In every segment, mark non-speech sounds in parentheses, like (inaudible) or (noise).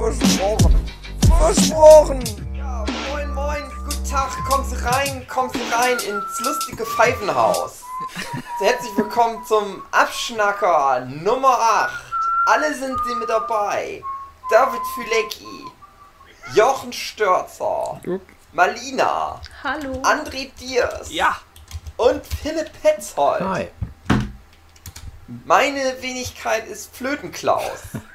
Versprochen. Versprochen. Ja, moin, moin, guten Tag, kommen Sie rein, kommen Sie rein ins lustige Pfeifenhaus. (laughs) Herzlich willkommen zum Abschnacker Nummer 8. Alle sind Sie mit dabei. David Fülecki, Jochen Störzer, Malina, Hallo. André Diers Ja. und Philipp Petzold. Hi. Meine Wenigkeit ist Flötenklaus. (laughs)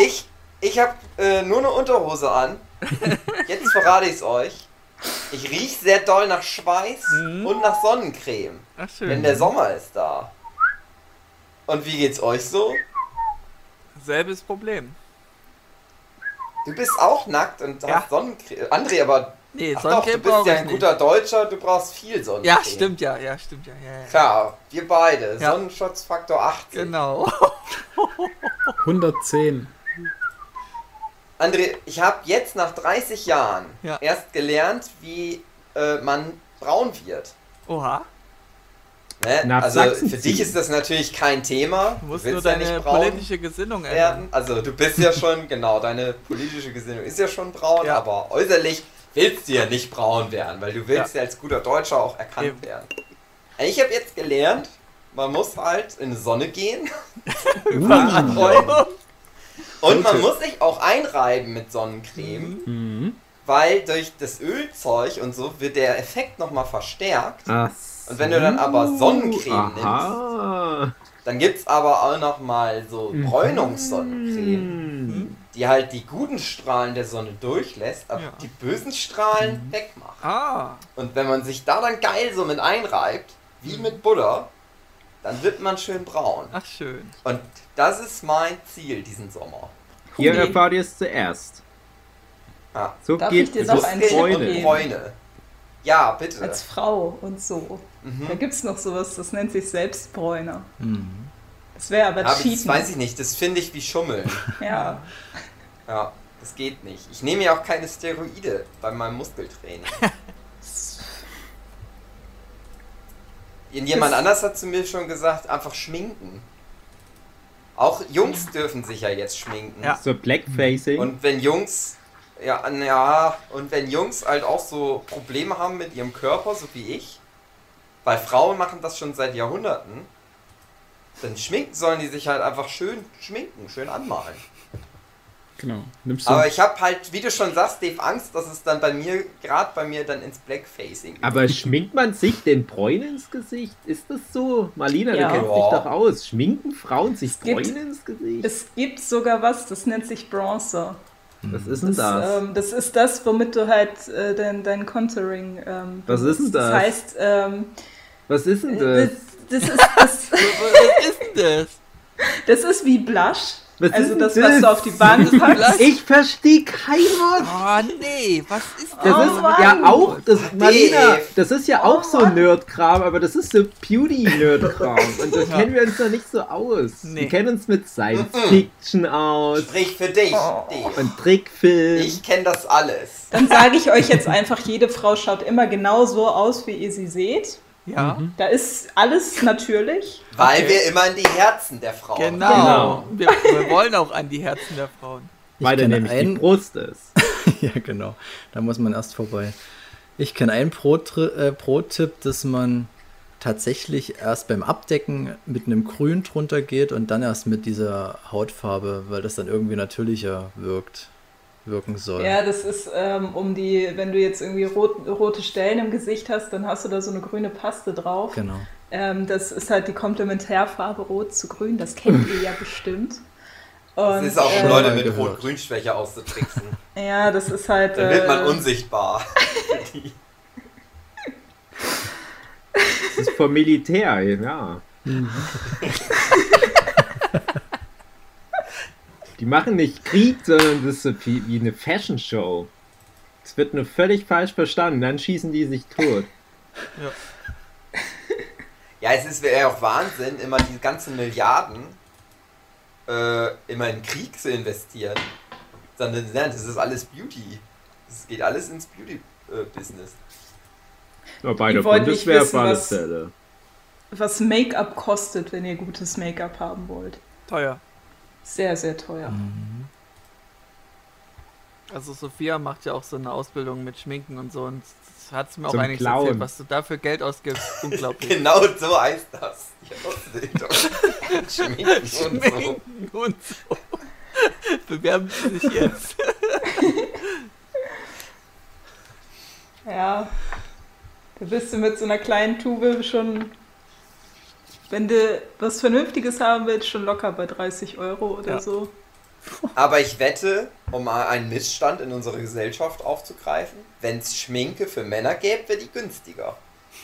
Ich, ich habe äh, nur eine Unterhose an. (laughs) Jetzt verrate ich es euch. Ich riech sehr doll nach Schweiß Mhm. und nach Sonnencreme. Ach schön. Denn der Sommer ist da. Und wie geht's euch so? Selbes Problem. Du bist auch nackt und Ja. hast Sonnencreme. André, aber Nee, ach doch, Sonnencreme du bist ja ein nicht. guter Deutscher, du brauchst viel Sonnencreme. Ja, stimmt ja, ja, stimmt ja. ja, ja. Klar, wir beide. Ja. Sonnenschutzfaktor 80. Genau. 110. André, ich habe jetzt nach 30 Jahren Ja. erst gelernt, wie äh, man braun wird. Oha. Ne? Nach also Sachsen für dich ist das natürlich kein Thema. Du musst du nur ja deine nicht braun politische Gesinnung ändern. werden. Also du bist ja schon, (laughs) genau, deine politische Gesinnung ist ja schon braun, Ja. aber äußerlich willst du ja nicht braun werden, weil du willst ja, Ja. als guter Deutscher auch erkannt Eben. werden. Ich habe jetzt gelernt, man muss halt in die Sonne gehen (laughs) Oh. Und man muss sich auch einreiben mit Sonnencreme. Mhm. Weil durch das Ölzeug und so wird der Effekt nochmal verstärkt. Ach Und wenn du dann aber Sonnencreme Aha. Dann gibt's aber auch nochmal so Bräunungssonnencreme, Mhm. die halt die guten Strahlen der Sonne durchlässt, aber Ja. die bösen Strahlen wegmacht. Ah. Und wenn man sich da dann geil so mit einreibt, wie mit Butter, dann wird man schön braun. Ach schön. Und das ist mein Ziel diesen Sommer. Hier Cool. erfahrt ihr es zuerst. Ja. So Darf geht ich dir so noch einen geben? Bräune. Ja, bitte. Als Frau und so. Mhm. Da gibt es noch sowas, das nennt sich Selbstbräuner. Das wäre aber Aber das Cheaten. weiß ich nicht, das finde ich wie Schummeln. (laughs) Ja. Ja, das geht nicht. Ich nehme ja auch keine Steroide bei meinem Muskeltraining. (laughs) Jemand Das- anders hat zu mir schon gesagt, einfach schminken. Auch Jungs dürfen sich ja jetzt schminken. Ja. so Blackfacing. Und wenn Jungs, ja, ja, und wenn Jungs halt auch so Probleme haben mit ihrem Körper, so wie ich, weil Frauen machen das schon seit Jahrhunderten, dann schminken sollen die sich halt einfach schön schminken, schön anmalen. Genau. Nimmst du Aber ich habe halt, wie du schon sagst, Dave, Angst, dass es dann bei mir, gerade bei mir, dann ins Blackfacing geht. aber schminkt man sich den Bräunen ins Gesicht? Ist das so? Marlina, Ja. du kennst dich doch aus. Schminken Frauen sich Es gibt- Bräunen ins Gesicht? Es gibt sogar was, das nennt sich Bronzer. Was ist denn Das, das? ähm, das ist das, womit du halt äh, dein, dein Contouring. Ähm, Was ist denn. Das das? heißt, ähm, Was ist denn das, das? das, ist, das, (laughs) Was ist denn das? das ist wie Blush. Was also das, denn was das? du auf die Wangen (laughs) packst. Ich verstehe kein Wort. Oh nee, was ist Das Oh ist Mann. ja auch, das, Marina, das ist ja Oh auch so Mann. Nerd-Kram, aber das ist so Beauty-Nerd-Kram. (laughs) Und da kennen wir uns noch nicht so aus. Nee. Wir kennen uns mit Science-Fiction aus Sprich für dich, Oh. Dave. und Trickfilm. Ich kenne das alles. Dann sage ich euch jetzt einfach, jede Frau schaut immer genau so aus, wie ihr sie seht. Ja. Mhm. Da ist alles natürlich. Weil Okay. wir immer in die Herzen der Frauen Genau. Genau. Wir, wir wollen auch an die Herzen der Frauen. weil da kenne nämlich die einen- Brust ist. (laughs) Ja, genau. Da muss man erst vorbei. Ich kenne einen äh, Pro-Tipp, dass man tatsächlich erst beim Abdecken mit einem Grün drunter geht und dann erst mit dieser Hautfarbe, weil das dann irgendwie natürlicher wirkt, wirken soll. Ja, das ist ähm, um die, wenn du jetzt irgendwie rot, rote Stellen im Gesicht hast, dann hast du da so eine grüne Paste drauf. Genau. Ähm, das ist halt die Komplementärfarbe Rot zu Grün, das kennt ihr ja (laughs) bestimmt. Und, Es ist auch, um äh, Leute mit. Rot-Grün-Schwäche auszutricksen. (laughs) Ja, das ist halt. Dann wird man äh, unsichtbar. (laughs) Das ist vom Militär, ja. Die machen nicht Krieg, sondern das ist so wie, wie eine Fashion Show. Es wird nur völlig falsch verstanden, dann schießen die sich tot. Ja, es ist wäre ja auch Wahnsinn, immer die ganzen Milliarden äh, immer in Krieg zu investieren. Sondern nein, das ist alles Beauty. Das geht alles ins Beauty-Business. Aber bei der Bundeswehr alle was-. Was Make-up kostet, wenn ihr gutes Make-up haben wollt. Teuer. Sehr, sehr teuer. Also Sophia macht ja auch so eine Ausbildung mit Schminken und so und das hat mir auch einiges Klauen. erzählt, was du dafür Geld ausgibst. (laughs) Unglaublich. Genau so heißt das. Ausbildung. (laughs) Schminken und so. Schminken und so. Bewerben Sie sich jetzt. Ja. Da bist du mit so einer kleinen Tube schon, wenn du was Vernünftiges haben willst, schon locker bei 30 Euro oder Ja. so. Aber ich wette, um mal einen Missstand in unserer Gesellschaft aufzugreifen, wenn es Schminke für Männer gäbe, wäre die günstiger.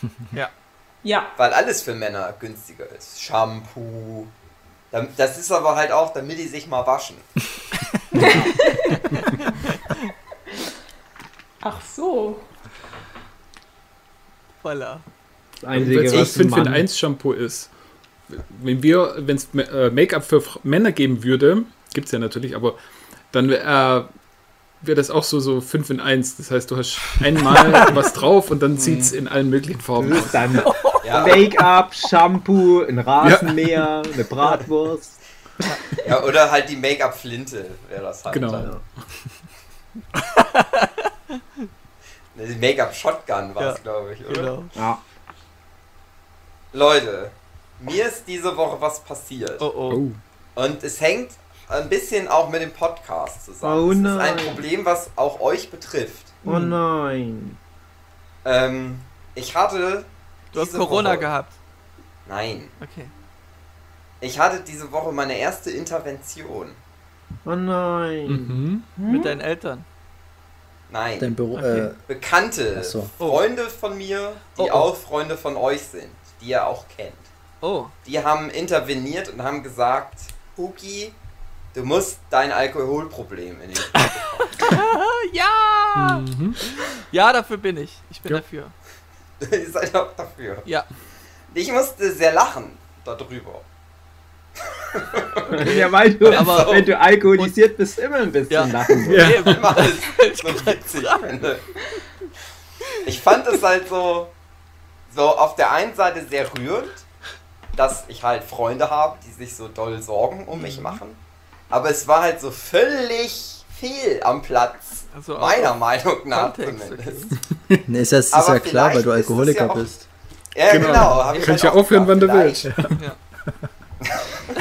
(laughs) Ja, Weil alles für Männer günstiger ist. Shampoo. Das ist aber halt auch, damit die sich mal waschen. (laughs) ach so. Voilà. Das Einzige, was ein 5 in Mann 1 Shampoo ist. Wenn wir, wenn es äh, Make-up für Männer geben würde, gibt es ja natürlich, aber dann äh, wäre das auch so, so 5 in 1. Das heißt, du hast einmal (laughs) was drauf und dann zieht es in allen möglichen Farben Das aus. ist dann Ja, Make-up, Shampoo, ein Rasenmäher, eine Bratwurst. ja oder halt die Make-up-Flinte wäre das halt. Genau. Dann. (laughs) Ne, Die Make-up-Shotgun war es, Ja, glaube ich, oder? Genau. Ja. Leute, mir ist diese Woche was passiert. Oh oh. Oh. Und es hängt ein bisschen auch mit dem Podcast zusammen. Oh es ist ein nein. Problem, was auch euch betrifft. Oh nein. Ähm, ich hatte. Du hast Corona Woche, gehabt. Nein. Okay. Ich hatte diese Woche meine erste Intervention. Oh nein. Mhm. Mit deinen Eltern. Nein. Dein Büro, Okay. äh, Bekannte, so. Oh. Freunde von mir, die Oh, oh. auch Freunde von euch sind, die ihr auch kennt. Oh. Die haben interveniert und haben gesagt, Huki, du musst dein Alkoholproblem in den (laughs) Ja! Mhm. Ja, dafür bin ich. Ich bin Ja. dafür. (laughs) Ihr seid auch dafür. Ja. Ich musste sehr lachen darüber. (laughs) Ja, weil du, Aber- wenn du alkoholisiert bist, immer ein bisschen Ja. lachen musst. Ja. So witzig finde. Ich fand es halt so, so auf der einen Seite sehr rührend, dass ich halt Freunde habe, die sich so doll Sorgen um Mhm. mich machen. Aber es war halt so völlig fehl am Platz. Also meiner Meinung nach Kontext, zumindest. (laughs) nee, ist, das ist ja klar, weil du Alkoholiker ja auch- bist. Ja, Genau. genau. hab ich Kannst halt ja aufhören, wann du willst. (laughs) Ja.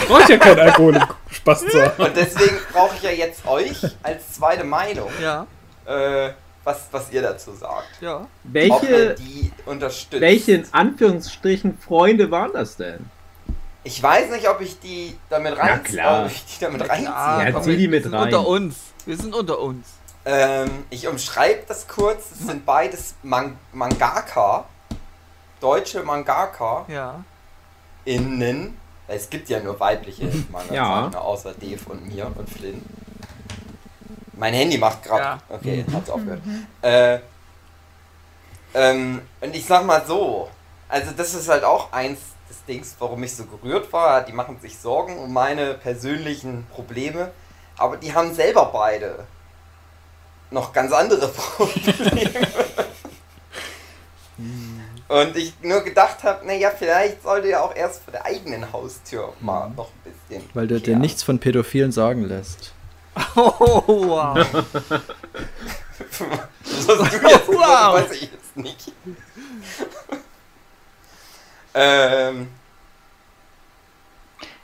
Braucht ja kein Alkohol, um Spaß zu haben. Und deswegen brauche ich ja jetzt euch als zweite Meinung, Ja. äh, was, was ihr dazu sagt. Ja. Welche, die unterstützt. welche in Anführungsstrichen Freunde waren das denn? Ich weiß nicht, ob ich die damit rein, klar. ob ich die damit Ja, reinziehe. Ja, zieh wir- die wir mit sind rein. Unter uns. Wir sind unter uns. Ähm, ich umschreibe das kurz. Es sind beides Man Mangaka. Deutsche Mangaka Ja. innen. Es gibt ja nur weibliche (laughs) Manga Ja. außer Dave und mir und Flynn. Mein Handy macht gerade. Ja. Okay, hat's aufgehört. Äh, ähm, und ich sag mal so, also das ist halt auch eins des Dings, warum ich so gerührt war. Die machen sich Sorgen um meine persönlichen Probleme, aber die haben selber beide noch ganz andere (laughs) Probleme. Und ich nur gedacht habe, naja, vielleicht sollte ja auch erst vor der eigenen Haustür mal noch ein bisschen. Weil du dir nichts von Pädophilen sagen lässt. (laughs) Oh, wow. (laughs) Was du jetzt Wow. wow. weiß ich jetzt nicht. ähm,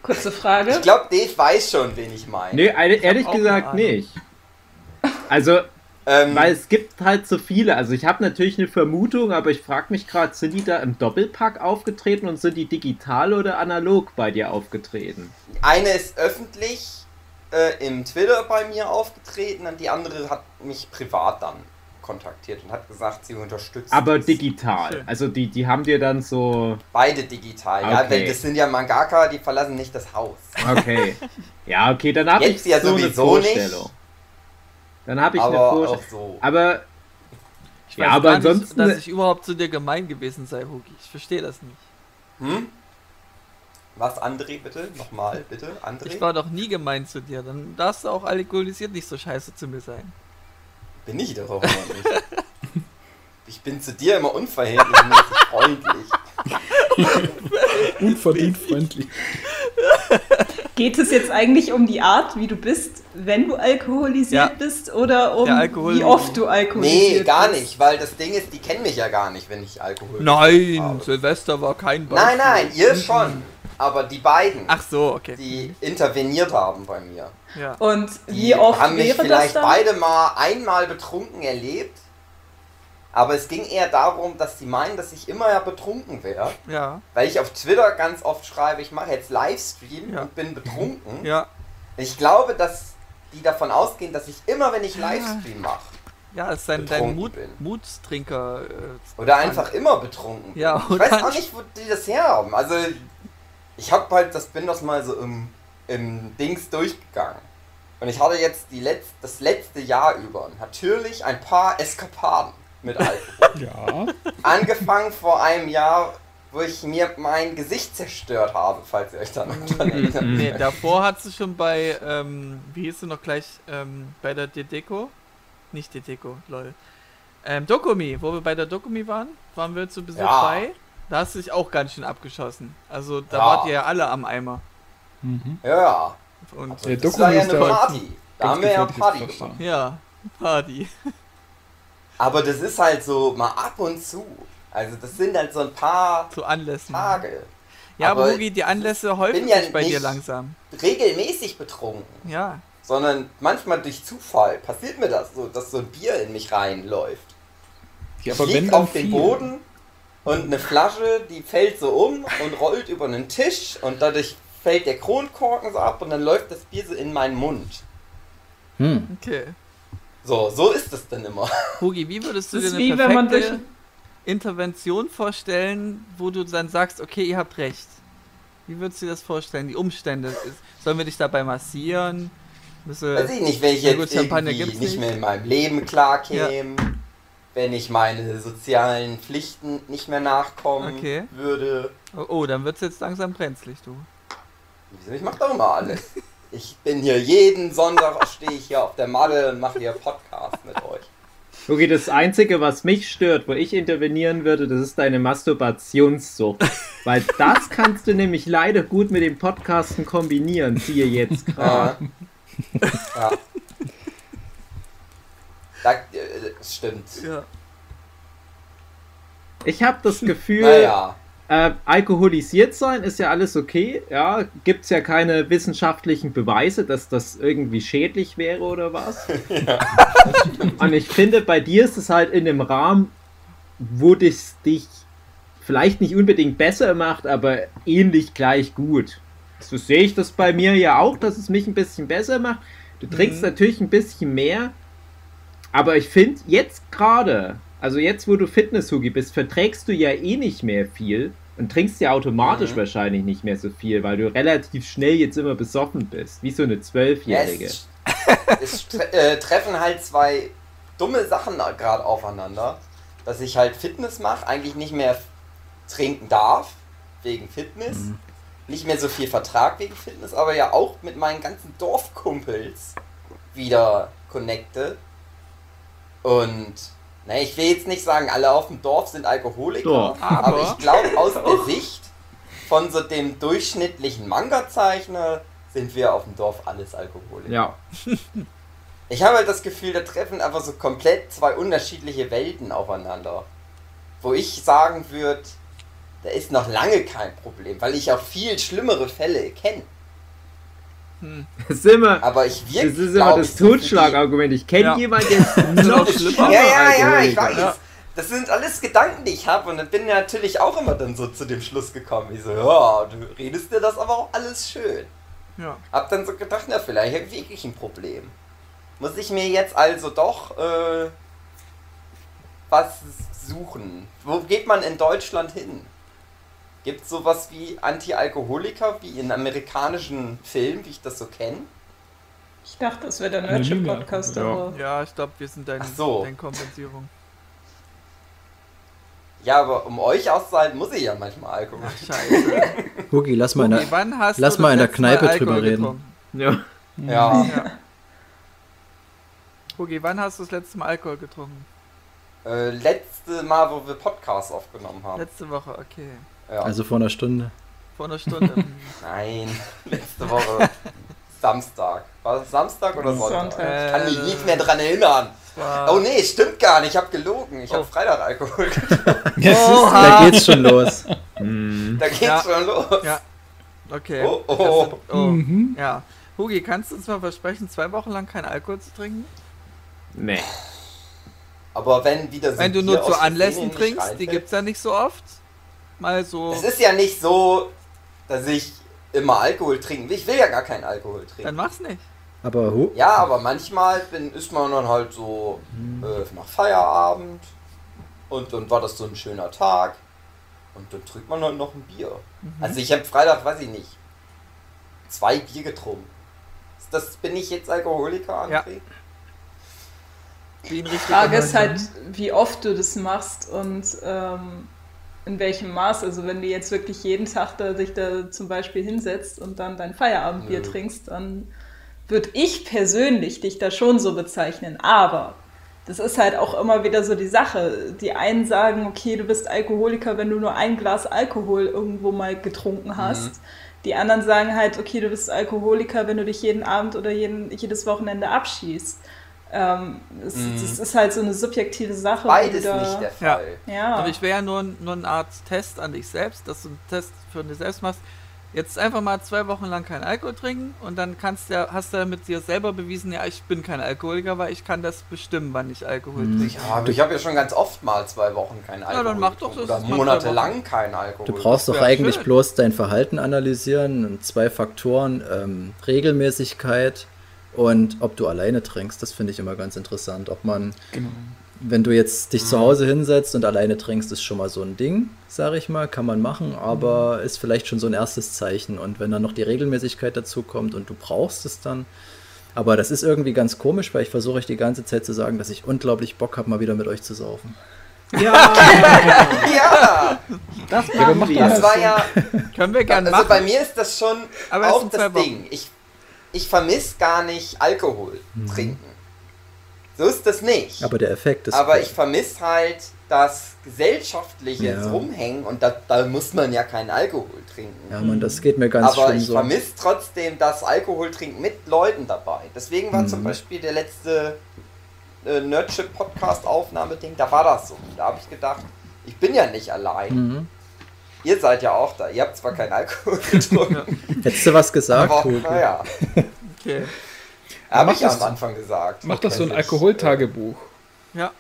Kurze Frage. ich glaube, Dave weiß schon, wen ich meine. Nee, ehrlich gesagt nicht. Also, Ähm, weil es gibt halt so viele. Also ich habe natürlich eine Vermutung, aber ich frage mich gerade, sind die da im Doppelpack aufgetreten und sind die digital oder analog bei dir aufgetreten? eine ist öffentlich äh, im Twitter bei mir aufgetreten und die andere hat mich privat dann kontaktiert und hat gesagt, sie unterstützt Aber es. digital. Also die, die haben dir dann so. Beide digital, ja, Okay. weil das sind ja Mangaka, die verlassen nicht das Haus. Okay. Ja, okay, dann habe ich Jetzt ja so eine sowieso nicht. Vorstellung. Dann habe ich eine aber Vorstellung. auch so. Aber Ich Ja, weiß aber gar nicht, ansonsten- dass ich überhaupt zu dir gemein gewesen sei, Hugi. Ich verstehe das nicht. Hm? Was, André, bitte? Nochmal, bitte, André? Ich war doch nie gemein zu dir. Dann darfst du auch alkoholisiert nicht so scheiße zu mir sein. Bin ich doch auch immer nicht. (laughs) Ich bin zu dir immer unverhältnismäßig (laughs) freundlich. Unverdient freundlich. (laughs) Geht es jetzt eigentlich um die Art, wie du bist, wenn du alkoholisiert Ja. bist, oder um wie oft du alkoholisiert Nee, gar bist? nicht, weil das Ding ist, die kennen mich ja gar nicht, wenn ich Alkohol Nein, habe. Silvester war kein Nein, nein, ihr schon. Aber die beiden, Ach so, okay. die interveniert haben bei mir, Ja. Und die wie oft haben mich wäre das vielleicht dann? beide mal einmal betrunken erlebt. Aber es ging eher darum, dass sie meinen, dass ich immer ja betrunken wäre. Ja, Weil ich auf Twitter ganz oft schreibe, ich mache jetzt Livestream Ja. und bin betrunken. ja. Ich glaube, dass die davon ausgehen, dass ich immer, wenn ich Livestream mache, Ja, es ist dein, dein Mut, bin. Mutstrinker. Äh, oder einfach immer betrunken bin. Ja, ich weiß auch nicht. nicht, wo die das herhaben. Also, ich habe halt, das bin das mal so im, im Dings durchgegangen. Und ich hatte jetzt die letz, das letzte Jahr über natürlich ein paar Eskapaden mit Alkohol. (laughs) Ja. Angefangen vor einem Jahr, wo ich mir mein Gesicht zerstört habe, falls ihr euch da noch dran erinnert. Nee, davor hat sie schon bei, ähm, wie hieß sie noch gleich, ähm, bei der Dedeco? Nicht Dedeco, lol. Ähm, Dokumi, wo wir bei der Dokumi waren, waren wir zu Besuch Ja. bei. Da hast du dich auch ganz schön abgeschossen. Also da Ja. wart ihr ja alle am Eimer. Mhm. Ja, Und also Der das war ja eine Party. Da haben wir ja Party gemacht. ja, Party. (laughs) Aber das ist halt so mal ab und zu. Also das sind halt so ein paar Zu Anlässen. Tage. Ja, aber Hugi, die Anlässe häufen bin ja sich bei dir nicht- langsam. Regelmäßig betrunken. Ja. Sondern manchmal durch Zufall passiert mir das so, dass so ein Bier in mich reinläuft. ja Ich aber wenn lieg auf den viel. Boden und eine Flasche, die fällt so um und rollt über einen Tisch und dadurch fällt der Kronkorken so ab und dann läuft das Bier so in meinen Mund. Hm. Okay. So, so ist es dann immer. (laughs) Hugi, wie würdest du Das dir eine wie wenn man perfekte durch- Intervention vorstellen, wo du dann sagst, okay, ihr habt recht? Wie würdest du dir das vorstellen? Die Umstände. Sollen wir dich dabei massieren? Müsse, Weiß ich nicht, wenn ich Ja, jetzt gut, irgendwie nicht nicht. mehr in meinem Leben klarkäme, wenn ich meine sozialen Pflichten nicht mehr nachkommen Okay. würde. oh, oh, dann wird's jetzt langsam brenzlig, du. Wieso? Ich mach doch immer alles. (laughs) Ich bin hier jeden Sonntag, stehe ich hier auf der Matte und mache hier Podcast mit euch. Okay, das Einzige, was mich stört, wo ich intervenieren würde, das ist deine Masturbationssucht. (laughs) Weil das kannst du nämlich leider gut mit dem Podcasten kombinieren, siehe jetzt gerade. Ja. ja. Da, äh, das stimmt. Ja. Ich habe das (laughs) Gefühl, Naja, äh, alkoholisiert sein ist ja alles okay. Ja, gibt's ja keine wissenschaftlichen Beweise, dass das irgendwie schädlich wäre oder was. (laughs) (laughs) Und ich finde, bei dir ist es halt in dem Rahmen, wo dich, dich vielleicht nicht unbedingt besser macht, aber ähnlich gleich gut. So sehe ich das bei mir ja auch, dass es mich ein bisschen besser macht. Du trinkst Mhm. natürlich ein bisschen mehr, aber ich finde jetzt gerade, also jetzt wo du Fitness-Hugi bist, verträgst du ja eh nicht mehr viel und trinkst ja automatisch Mhm. wahrscheinlich nicht mehr so viel, weil du relativ schnell jetzt immer besoffen bist, wie so eine Zwölfjährige. es, (laughs) es tre äh, treffen halt zwei dumme Sachen gerade aufeinander. Dass ich halt Fitness mache, eigentlich nicht mehr trinken darf, wegen Fitness. Nicht mehr so viel Vertrag wegen Fitness, aber ja auch mit meinen ganzen Dorfkumpels wieder connecte. Und, na, ich will jetzt nicht sagen, alle auf dem Dorf sind Alkoholiker, Doch. aber, Aber- ich glaube, aus (laughs) der Sicht von so dem durchschnittlichen Manga-Zeichner sind wir auf dem Dorf alles Alkoholiker. Ja, (laughs) Ich habe halt das Gefühl, da treffen einfach so komplett zwei unterschiedliche Welten aufeinander. Wo ich sagen würde, da ist noch lange kein Problem, weil ich auch viel schlimmere Fälle kenne. Das ist immer, Aber ich das wirklich. ist immer das Totschlagargument. Ich kenne Ja. jemanden, der ist (laughs) noch schlimmer. Ja, ja, ja, ich weiß. Ja. Das sind alles Gedanken, die ich habe und dann bin ich natürlich auch immer dann so zu dem Schluss gekommen. Ich so, ja, du redest dir das aber auch alles schön. Ja. Hab dann so gedacht, na, vielleicht habe ich wirklich ein Problem. Muss ich mir jetzt also doch äh, was suchen. Wo geht man in Deutschland hin? Gibt es sowas wie Anti-Alkoholiker, wie in amerikanischen Filmen, wie ich das so kenne? Ich dachte, das wäre der Nerdship-Podcast, ja. Ja, ich glaube, wir sind deine, so. deine Kompensierung. Ja, aber um euch auszuhalten, muss ich ja manchmal Alkohol. Ach, scheiße. Hugi, lass mal in Hugi, der, wann hast lass du mal in der Kneipe Alkohol drüber reden. getrunken? Ja. Ja. Ja. Hugi, wann hast du das letzte Mal Alkohol getrunken? Äh, letzte Mal, wo wir Podcasts aufgenommen haben. Letzte Woche, okay. Ja. also vor einer Stunde. Vor einer Stunde. (laughs) Nein, letzte Woche. Samstag. War das Samstag oder Sonntag? Sonntag. Ich kann mich nicht mehr dran erinnern. Oh nee, stimmt gar nicht. Ich habe gelogen. Ich Oh. habe Freitag Alkohol (laughs) getrunken. Da geht's schon los. (laughs) Hm. Da geht's Ja. schon los. Ja. Okay. Oh, oh. Sind- oh. Mhm. Ja. Hugi, kannst du uns mal versprechen, zwei Wochen lang keinen Alkohol zu trinken? Nee. Aber wenn wieder so Wenn du nur zu Anlässen trinkst, die gibt's ja nicht so oft. Mal so. Es ist ja nicht so, dass ich immer Alkohol trinken will. Ich will ja gar keinen Alkohol Dann trinken. mach's nicht. Aber Hu Ja, aber manchmal bin, ist man dann halt so äh, nach Feierabend und dann war das so ein schöner Tag und dann trinkt man halt noch ein Bier. Also ich habe Freitag, weiß ich nicht, zwei Bier getrunken. Das bin ich jetzt Alkoholiker, Ja. André? Ein die Frage ist halt, wie oft du das machst und ähm, in welchem Maß. Also wenn du jetzt wirklich jeden Tag da, dich da zum Beispiel hinsetzt und dann dein Feierabendbier Nö. trinkst, dann würde ich persönlich dich da schon so bezeichnen. Aber das ist halt auch immer wieder so die Sache. Die einen sagen, okay, du bist Alkoholiker, wenn du nur ein Glas Alkohol irgendwo mal getrunken hast. Die anderen sagen halt, okay, du bist Alkoholiker, wenn du dich jeden Abend oder jeden, jedes Wochenende abschießt. Ähm, es, Das ist halt so eine subjektive Sache. Beides da- nicht der Ja. Fall. Ja. Und ich wäre ja nur, nur eine Art Test an dich selbst, dass du einen Test für dich selbst machst. Jetzt einfach mal zwei Wochen lang keinen Alkohol trinken und dann kannst du, ja- hast du ja mit dir selber bewiesen, ja, ich bin kein Alkoholiker, weil ich kann das bestimmen, wann ich Alkohol trinke. Ja, aber ich habe ja schon ganz oft mal zwei Wochen keinen Alkohol. dann mach doch das Oder monatelang keinen Alkohol. Du brauchst doch eigentlich schön. bloß dein Verhalten analysieren und zwei Faktoren, ähm, Regelmäßigkeit und ob du alleine trinkst. Das finde ich immer ganz interessant. Ob man, Genau. wenn du jetzt dich zu Hause hinsetzt und alleine trinkst, ist schon mal so ein Ding, sage ich mal, kann man machen, aber ist vielleicht schon so ein erstes Zeichen. Und wenn dann noch die Regelmäßigkeit dazu kommt und du brauchst es dann, aber das ist irgendwie ganz komisch, weil ich versuche euch die ganze Zeit zu sagen, dass ich unglaublich Bock habe, mal wieder mit euch zu saufen. Ja, (laughs) Ja, das Ja, machen mach wir. das war ja. Können wir gerne Also machen. bei mir ist das schon Aber auch das. Ding. Ich, ich vermisse gar nicht Alkohol trinken. So ist das nicht. Aber der Effekt ist. Aber ich vermisse halt das gesellschaftliche Ja. Rumhängen und da, da muss man ja keinen Alkohol trinken. ja, man, das geht mir ganz Aber ich so. vermisse trotzdem das Alkoholtrinken mit Leuten dabei. Deswegen war Mhm. zum Beispiel der letzte äh, Nerdship-Podcast-Aufnahme-Ding, da war das so. Da habe ich gedacht, ich bin ja nicht allein. Mhm. Ihr seid ja auch da. Ihr habt zwar keinen Alkohol (laughs) getrunken, Hättest du was gesagt, aber naja, Okay. habe ich ja das- am Anfang gesagt. Mach doch so ein Alkoholtagebuch. Ja.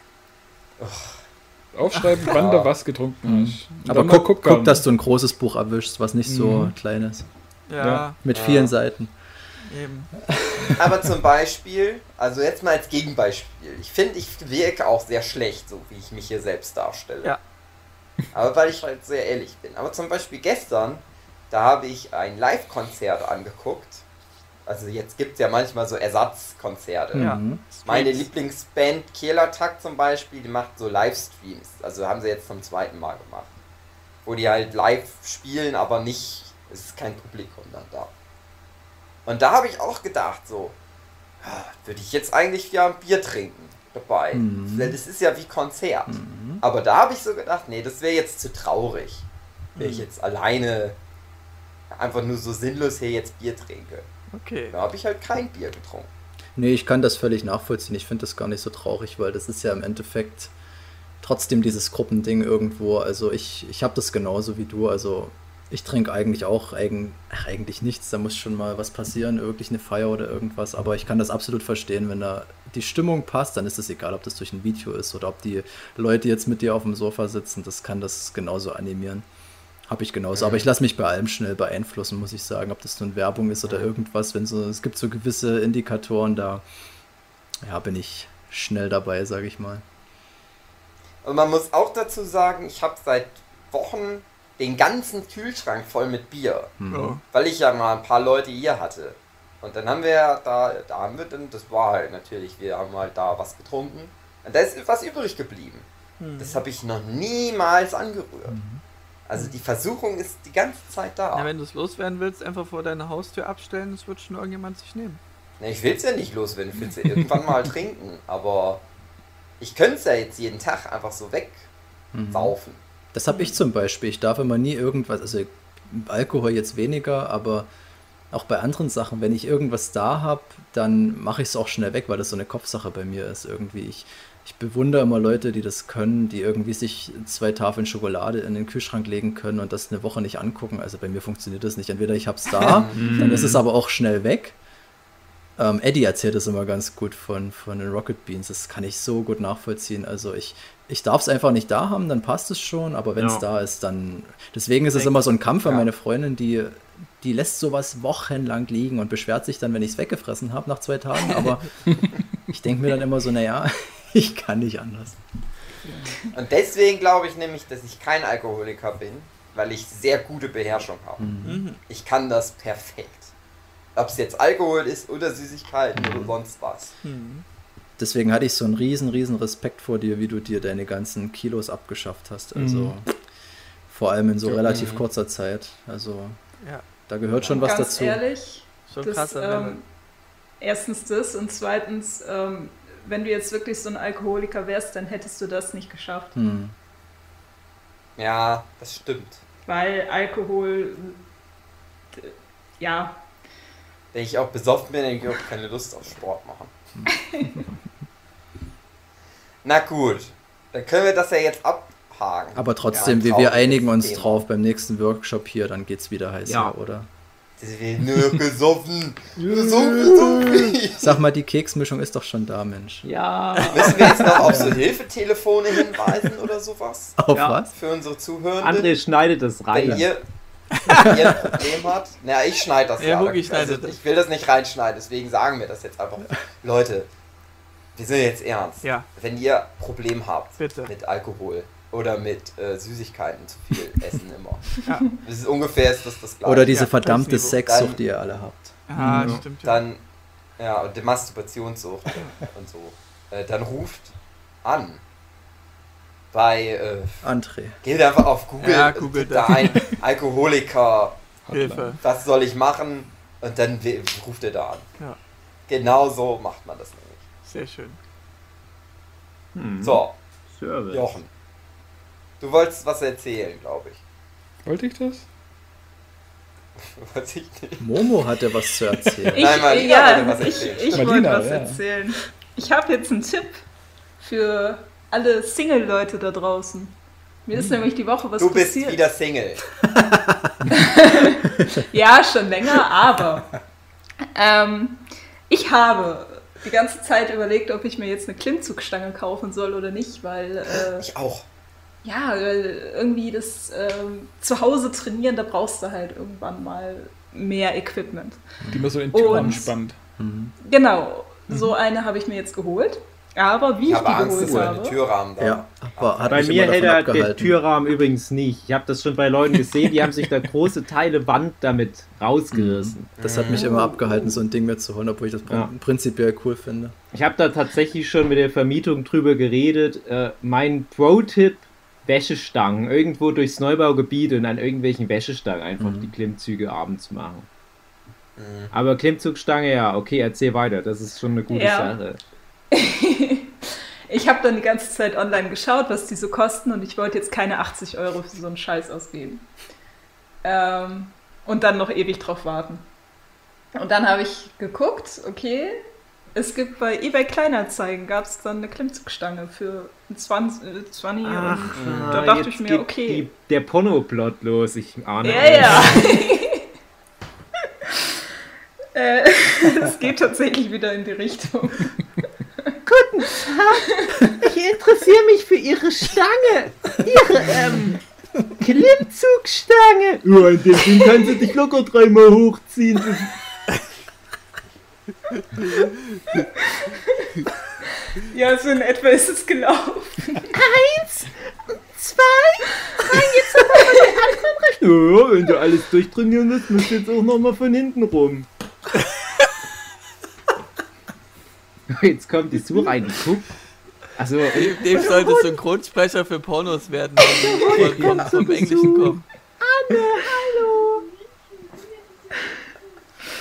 Aufschreiben, wann Ja. du was getrunken hast. Und Aber guck, gucken. guck, dass du ein großes Buch erwischst, was nicht so Mhm. klein ist. Ja, Ja. Mit Ja. vielen Seiten. eben. Aber zum Beispiel, also jetzt mal als Gegenbeispiel. Ich finde, ich wirke auch sehr schlecht, so wie ich mich hier selbst darstelle. Ja. Aber weil ich halt sehr ehrlich bin. Aber zum Beispiel gestern, da habe ich ein Live-Konzert angeguckt. Also jetzt gibt es ja manchmal so Ersatzkonzerte. Ja. Mhm. Meine Lieblingsband Kehlertag zum Beispiel, die macht so Livestreams. Also haben sie jetzt zum zweiten Mal gemacht. Wo die halt live spielen, aber nicht, es ist kein Publikum dann da. Und da habe ich auch gedacht, so, ah, würde ich jetzt eigentlich ja ein Bier trinken dabei. Mhm. Das ist ja wie Konzert. Aber da habe ich so gedacht, nee, das wäre jetzt zu traurig. Wenn ich jetzt alleine einfach nur so sinnlos hier jetzt Bier trinke. Okay. Da habe ich halt kein Bier getrunken. Nee, ich kann das völlig nachvollziehen. Ich finde das gar nicht so traurig, weil das ist ja im Endeffekt trotzdem dieses Gruppending irgendwo. Also ich, ich habe das genauso wie du. Also ich trinke eigentlich auch eigen, ach, eigentlich nichts. Da muss schon mal was passieren, wirklich eine Feier oder irgendwas. Aber ich kann das absolut verstehen, wenn da die Stimmung passt, dann ist es egal, ob das durch ein Video ist oder ob die Leute jetzt mit dir auf dem Sofa sitzen. Das kann das genauso animieren. Habe ich genauso. Aber ich lasse mich bei allem schnell beeinflussen, muss ich sagen. Ob das nun Werbung ist oder irgendwas. Wenn so, es gibt so gewisse Indikatoren, da ja, bin ich schnell dabei, sage ich mal. Und man muss auch dazu sagen, ich habe seit Wochen den ganzen Kühlschrank voll mit Bier. Ja. Weil ich ja mal ein paar Leute hier hatte. Und dann haben wir da, da haben wir dann, das war halt natürlich, wir haben halt da was getrunken. Und da ist was übrig geblieben. Das habe ich noch niemals angerührt. Also die Versuchung ist die ganze Zeit da. Ja, wenn du es loswerden willst, einfach vor deiner Haustür abstellen, das wird schon irgendjemand sich nehmen. Na, ich will es ja nicht loswerden, ich will es ja irgendwann mal (laughs) trinken. Aber ich könnte es ja jetzt jeden Tag einfach so wegsaufen. Das habe ich zum Beispiel. Ich darf immer nie irgendwas, also Alkohol jetzt weniger, aber auch bei anderen Sachen, wenn ich irgendwas da habe, dann mache ich es auch schnell weg, weil das so eine Kopfsache bei mir ist irgendwie. Ich, ich bewundere immer Leute, die das können, die irgendwie sich zwei Tafeln Schokolade in den Kühlschrank legen können und das eine Woche nicht angucken. Also bei mir funktioniert das nicht. Entweder ich habe es da, (laughs) dann ist es aber auch schnell weg. Ähm, Eddie erzählt das immer ganz gut von, von den Rocket Beans. Das kann ich so gut nachvollziehen. Also ich, ich darf es einfach nicht da haben, dann passt es schon, aber wenn es Ja. da ist, dann. Deswegen ist es immer so ein Kampf, weil Ja. meine Freundin, die, die lässt sowas wochenlang liegen und beschwert sich dann, wenn ich es weggefressen habe nach zwei Tagen. (laughs) Aber ich denke mir dann immer so, naja, (laughs) ich kann nicht anders. Und deswegen glaube ich nämlich, dass ich kein Alkoholiker bin, weil ich sehr gute Beherrschung habe. Mhm. Ich kann das perfekt. Ob es jetzt Alkohol ist oder Süßigkeiten oder sonst was. Mhm. Deswegen hatte ich so einen riesen, riesen Respekt vor dir, wie du dir deine ganzen Kilos abgeschafft hast. Also Mhm. vor allem in so relativ kurzer Zeit. Also Ja, da gehört schon was Ganz dazu. ehrlich, schon das, krasser Level. ähm, erstens das und zweitens, ähm, wenn du jetzt wirklich so ein Alkoholiker wärst, dann hättest du das nicht geschafft. Hm. Ja, das stimmt. Weil Alkohol, ja, Wenn ich auch besoffen bin, dann habe ich auch keine Lust auf Sport machen. (laughs) Na gut, dann können wir das ja jetzt abhaken. Aber trotzdem, Ja, wir, ein wir einigen uns Thema. drauf beim nächsten Workshop hier, dann geht's wieder heißer, Ja. oder? Das wird nur gesoffen. (laughs) Gesoffen. Sag mal, die Keksmischung ist doch schon da, Mensch. Ja. Müssen wir jetzt noch auf so Hilfetelefone hinweisen oder sowas? (laughs) Auf Ja. was? Für unsere Zuhörenden? André schneidet das Wenn rein. ihr, wenn ihr ein Problem habt, naja, ich schneide das Ja, ja. Schneidet also, das. ich will das nicht reinschneiden, deswegen sagen wir das jetzt einfach. Leute, wir sind jetzt ernst. Ja. Wenn ihr Problem habt Bitte. mit Alkohol oder mit äh, Süßigkeiten zu viel (laughs) essen immer. Ja. Das ist ungefähr ist das das gleiche. Oder diese Ja, verdammte. Sexsucht, die ihr alle habt. Ah, Mhm. stimmt. Ja. Dann, ja, und die Masturbationssucht (laughs) und so. Äh, dann ruft an. Bei, äh, André. geht einfach auf Google, Ja, gibt da ein Alkoholiker (laughs) Hilfe. was soll ich machen? Und dann ruft er da an. Ja. Genau so macht man das nämlich. Sehr schön. Hm. So, Service. Jochen. Du wolltest was erzählen, glaube ich. Wollte ich das? (laughs) Weiß ich nicht. Momo hatte was zu erzählen. ich, Nein, Marlina ja, wollte was ich, erzählen. ich wollte Marlina, was ja. erzählen. Ich habe jetzt einen Tipp für alle Single-Leute da draußen. Mir ist nämlich die Woche was Du bist passiert. wieder Single. (laughs) Ja, schon länger, aber ähm, ich habe die ganze Zeit überlegt, ob ich mir jetzt eine Klimmzugstange kaufen soll oder nicht, weil äh, Ich auch. Ja, weil irgendwie das ähm, zu Hause trainieren, da brauchst du halt irgendwann mal mehr Equipment. Die man so in den Türrahmen Und- spannt. Genau, so eine habe ich mir jetzt geholt. Aber wie Ich ich, habe die Angst, geholt habe, Türrahmen da. Ja, aber hat Bei mir hält er den. Türrahmen übrigens nicht. Ich habe das schon bei Leuten gesehen, die haben sich da große Teile Wand damit rausgerissen. Das hat mich immer abgehalten, so ein Ding mir zu holen, obwohl ich das Ja. prinzipiell cool finde. Ich habe da tatsächlich schon mit der Vermietung drüber geredet. Äh, mein Pro-Tipp: Wäschestangen. Irgendwo durchs Neubaugebiet und an irgendwelchen Wäschestangen einfach Mhm. die Klimmzüge abends machen. Mhm. Aber Klimmzugstange, ja, okay, erzähl weiter. Das ist schon eine gute Ja. Sache. (laughs) ich habe dann die ganze Zeit online geschaut, was die so kosten und ich wollte jetzt keine 80 Euro für so einen Scheiß ausgeben. Ähm, und dann noch ewig drauf warten. Und dann habe ich geguckt, okay, es gibt bei eBay Kleinanzeigen, gab es dann eine Klimmzugstange für 20, äh, 20 und da Ah, dachte jetzt ich mir, geht okay. Die, der Porno-Plot los, ich ahne. Ja, es. ja. (laughs) äh, (laughs) es geht tatsächlich wieder in die Richtung. (laughs) Ich interessiere mich für Ihre Stange. Ihre, ähm, Klimmzugstange. Ja, in dem Ding kannst du dich locker dreimal hochziehen. (laughs) Ja, so in etwa ist es gelaufen. Eins, zwei, rein jetzt nochmal von der anderen Richtung. Ja, wenn du alles durchtrainieren willst, musst du jetzt auch nochmal von hinten rum. (laughs) Jetzt kommt die Sue rein, die guckt. Also, Dem, dem sollte Synchronsprecher für Pornos werden, wenn die von, vom Englischen kommen. Anne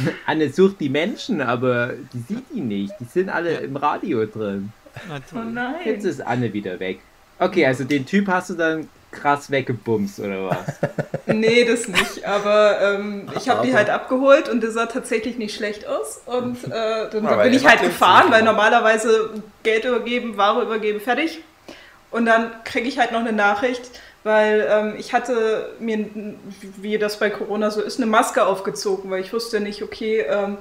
(laughs) sucht die Menschen, aber die sieht die nicht. Die sind alle im Radio drin. Oh toll. Jetzt nein. ist Anne wieder weg. Okay, also den Typ hast du dann krass weggebumst, oder was? (laughs) Nee, das nicht. Aber ähm, ich habe die halt abgeholt und der sah tatsächlich nicht schlecht aus. Und äh, dann Aber bin ich halt gefahren, weil normalerweise Geld übergeben, Ware übergeben, fertig. Und dann kriege ich halt noch eine Nachricht, weil ähm, ich hatte mir, wie das bei Corona so ist, eine Maske aufgezogen, weil ich wusste nicht, okay, ähm,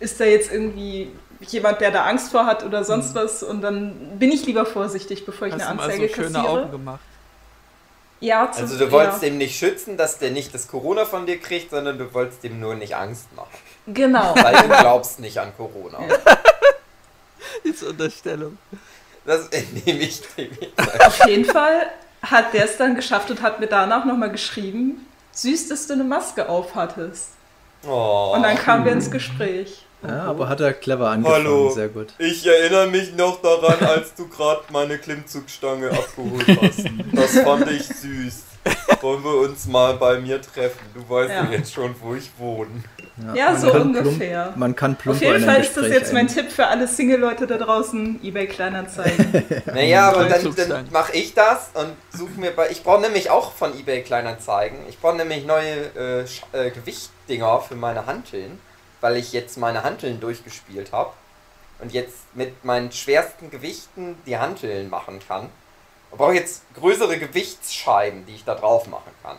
ist da jetzt irgendwie jemand, der da Angst vor hat oder sonst was? Und dann bin ich lieber vorsichtig, bevor ich Hast eine du mal Anzeige so schöne kassiere. Augen gemacht. Ja, zum- Also du wolltest ja. dem nicht schützen, dass der nicht das Corona von dir kriegt, sondern du wolltest dem nur nicht Angst machen. Genau. (laughs) Weil du glaubst nicht an Corona. Diese Unterstellung. Das (laughs) nehme ich dem jetzt. (laughs) Auf jeden Fall hat der es dann geschafft und hat mir danach nochmal geschrieben, süß, dass du eine Maske auf hattest. Oh. Und dann kamen wir ins Gespräch. Ja, aber hat er clever angefangen, Hallo. sehr gut. Ich erinnere mich noch daran, als du gerade meine Klimmzugstange abgeholt hast. Das fand ich süß. Wollen wir uns mal bei mir treffen? Du weißt ja, Ja. jetzt schon, wo ich wohne. Ja, man so ungefähr. Plump, man kann plumper Auf jeden Fall ist das jetzt mein ein- Tipp für alle Single-Leute da draußen, eBay Kleinanzeigen. (laughs) Naja, aber dann, dann mache ich das und suche mir bei. Ich brauche nämlich auch von eBay Kleinanzeigen. Ich brauche nämlich neue äh, äh, Gewichtdinger für meine Hanteln, weil ich jetzt meine Hanteln durchgespielt habe und jetzt mit meinen schwersten Gewichten die Hanteln machen kann. Ich brauche jetzt größere Gewichtsscheiben, die ich da drauf machen kann,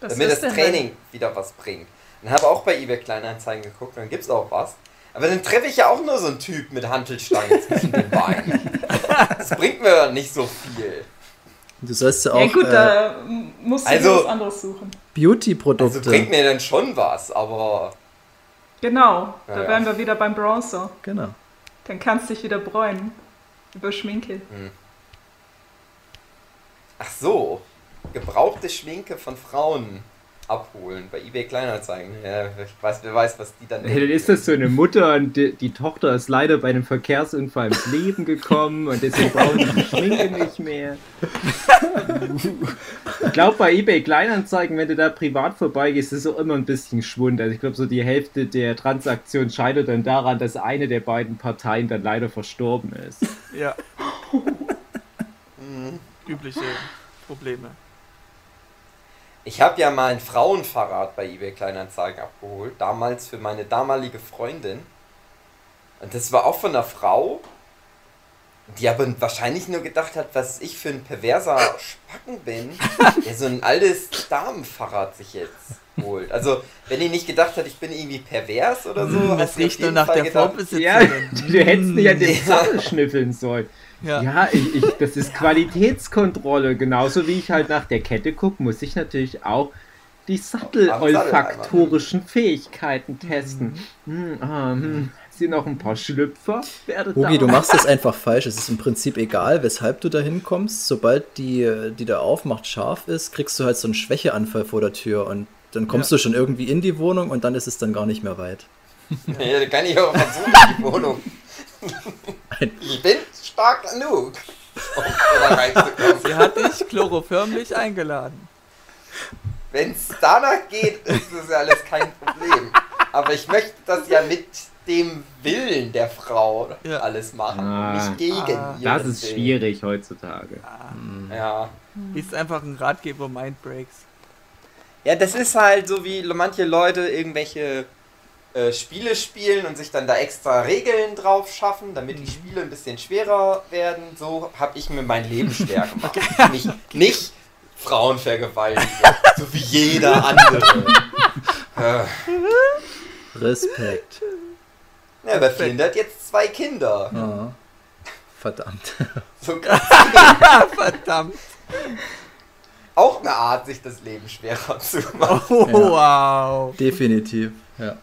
Was damit das denn Training wieder was bringt. Und habe auch bei eBay Kleinanzeigen geguckt, dann gibt's auch was. Aber dann treffe ich ja auch nur so einen Typ mit Hantelstangen zwischen den Beinen. (laughs) Das bringt mir nicht so viel. Du sollst ja auch Ja gut, äh, da musst du Also- was anderes suchen. Beauty-Produkte. Also bringt mir dann schon was, aber Genau, Ja, da ja. wären wir wieder beim Bronzer. genau. Dann kannst du dich wieder bräunen. Über Schminke. ach so, gebrauchte Schminke von Frauen abholen bei eBay Kleinanzeigen. Ja, ich weiß, wer weiß, was die dann Hey, dann ist das so eine Mutter und die, die Tochter ist leider bei einem Verkehrsunfall ins Leben gekommen und deswegen brauchen die die Schminke nicht mehr. Ich glaube, bei eBay Kleinanzeigen, wenn du da privat vorbeigehst, ist auch immer ein bisschen Schwund. Also ich glaube, so die Hälfte der Transaktion scheitert dann daran, dass eine der beiden Parteien dann leider verstorben ist. Ja. (laughs) Übliche Probleme. Ich habe ja mal ein Frauenfahrrad bei eBay Kleinanzeigen abgeholt, damals für meine damalige Freundin. Und das war auch von einer Frau, die aber wahrscheinlich nur gedacht hat, was ich für ein perverser Spacken bin, (laughs) der so ein altes Damenfahrrad sich jetzt holt. Also, wenn die nicht gedacht hat, ich bin irgendwie pervers oder so, hat Das sie auf riecht nur nach Fall der gedacht, Ja, Vorbesitzerin. du hättest (laughs) nicht an dem. Sattel schnüffeln sollen. Ja. Ja, ich, ich, das ist Qualitätskontrolle. Genauso wie ich halt nach der Kette gucke, muss ich natürlich auch die sattelolfaktorischen Fähigkeiten testen. Hm, ah, hm. Sind noch ein paar Schlüpfer? Hugi, du machst das einfach falsch. Es ist im Prinzip egal, weshalb du da hinkommst. Sobald die, die da aufmacht, scharf ist, kriegst du halt so einen Schwächeanfall vor der Tür und dann kommst du schon irgendwie in die Wohnung und dann ist es dann gar nicht mehr weit. Ja, dann kann ich auch versuchen, die (laughs) Wohnung. Ich bin stark genug, um da reinzukommen. Sie hat dich chloroformlich eingeladen. Wenn es danach geht, ist das ja alles kein Problem. Aber ich möchte das ja mit dem Willen der Frau Ja. alles machen, Ah. nicht gegen Ah. ihren Das ist Willen. schwierig heutzutage. Ja. Ist einfach ein Ratgeber Mindbreaks. ja, das ist halt so, wie manche Leute irgendwelche äh, Spiele spielen und sich dann da extra Regeln drauf schaffen, damit die Spiele ein bisschen schwerer werden. So habe ich mir mein Leben (laughs) schwer gemacht. Nicht, nicht Frauen vergewaltigen, (laughs) so wie jeder andere. (laughs) Respekt. Ja, aber Flint hat jetzt zwei Kinder. Ah. Verdammt. So ganz Verdammt. auch eine Art, sich das Leben schwerer zu machen. Oh, Ja. wow. Definitiv, ja.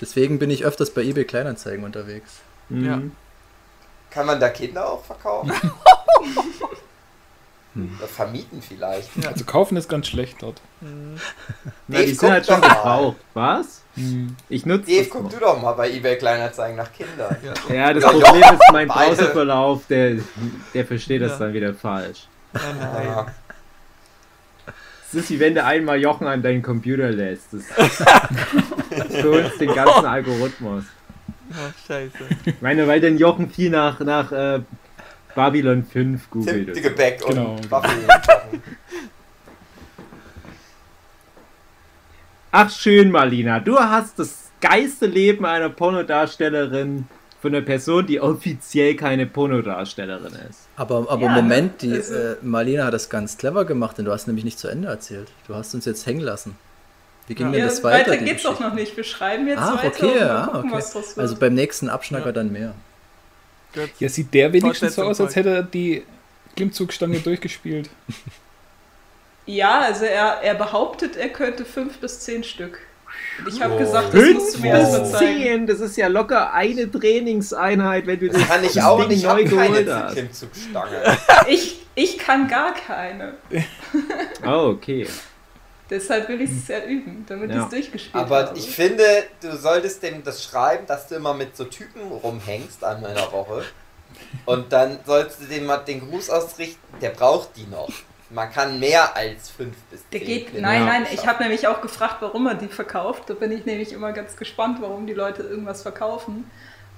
Deswegen bin ich öfters bei eBay Kleinanzeigen unterwegs. Mhm. Ja. Kann man da Kinder auch verkaufen? (laughs) Oder vermieten vielleicht. Also kaufen ist ganz schlecht dort. Na, die Dave, sind halt schon gebraucht. Was? Ich nutze Dave, das guck noch. du doch mal bei eBay Kleinanzeigen nach Kindern. Ja, (laughs) das Ja, Problem Jochen, ist, mein beide. Browserverlauf, der, der versteht das Ja. dann wieder falsch. Ja. Es ist wie wenn du einmal Jochen an deinen Computer lässt. (laughs) Für uns den ganzen Algorithmus. Oh, scheiße. Ich (laughs) meine, weil dann Jochen viel nach, nach äh, Babylon 5 googelt. Tim Gebäck und Genau. Waffeln. Ach schön, Marlina, du hast das geilste Leben einer Pornodarstellerin von einer Person, die offiziell keine Pornodarstellerin ist. Aber, aber Ja, Moment, die also- äh, Marlena hat das ganz clever gemacht, denn du hast nämlich nicht zu Ende erzählt. Du hast uns jetzt hängen lassen. Wie ging denn Ja, das weiter? weiter geht's doch noch nicht. Wir schreiben jetzt Ah, weiter okay, ja, gucken, okay. was draus wird. Also beim nächsten Abschnacker dann mehr. Gut. Ja, sieht der wenigstens so aus, als hätte er die Klimmzugstange durchgespielt. (laughs) ja, also er, er behauptet, er könnte fünf bis zehn Stück. Und Ich habe Oh. gesagt, das musst du Fünf mir erstmal bis zeigen. zehn, das ist ja locker eine Trainingseinheit, wenn du das, Kann ich auch Ding nicht, ich neu geholt hast. Klimmzugstange. Ich, ich kann gar keine. Oh, (laughs) okay. Deshalb will ich es ja üben, damit Ja. ich es durchgespielt Aber habe. ich finde, du solltest dem das schreiben, dass du immer mit so Typen rumhängst einmal in der Woche. Und dann sollst du dem mal den Gruß ausrichten, der braucht die noch. Man kann mehr als fünf bis Der zehn geht, Kinder nein, nein, ich habe nämlich auch gefragt, warum er die verkauft. Da bin ich nämlich immer ganz gespannt, warum die Leute irgendwas verkaufen.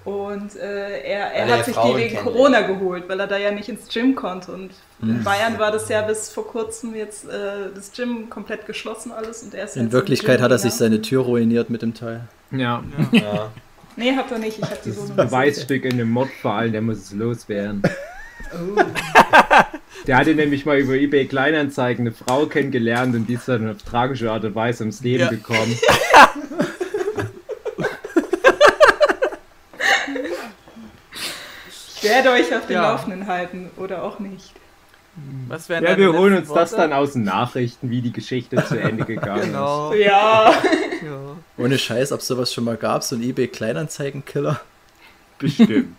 Und äh, er, er hat sich die Frauen wegen kennenlernt. Corona geholt, weil er da ja nicht ins Gym konnte. Und. In Bayern war das ja bis vor kurzem jetzt äh, das Gym komplett geschlossen alles. Und er ist In jetzt Wirklichkeit hat er sich seine Tür ruiniert mit dem Teil. Ja, Ja. Nee, habt ihr nicht, ich habe die das ein gesehen. Beweisstück in dem Mordfall, der muss es loswerden. Der hatte nämlich mal über eBay Kleinanzeigen eine Frau kennengelernt und die ist dann auf tragische Art und Weise ums Leben Ja. gekommen. Ich werde euch auf den Ja. Laufenden halten oder auch nicht. Was wären Ja, wir holen uns letzten das Worte? dann aus den Nachrichten, wie die Geschichte zu Ende gegangen Genau. Ja, Ja. Ohne Scheiß, ob sowas schon mal gab, so ein eBay Kleinanzeigenkiller. ist. Bestimmt.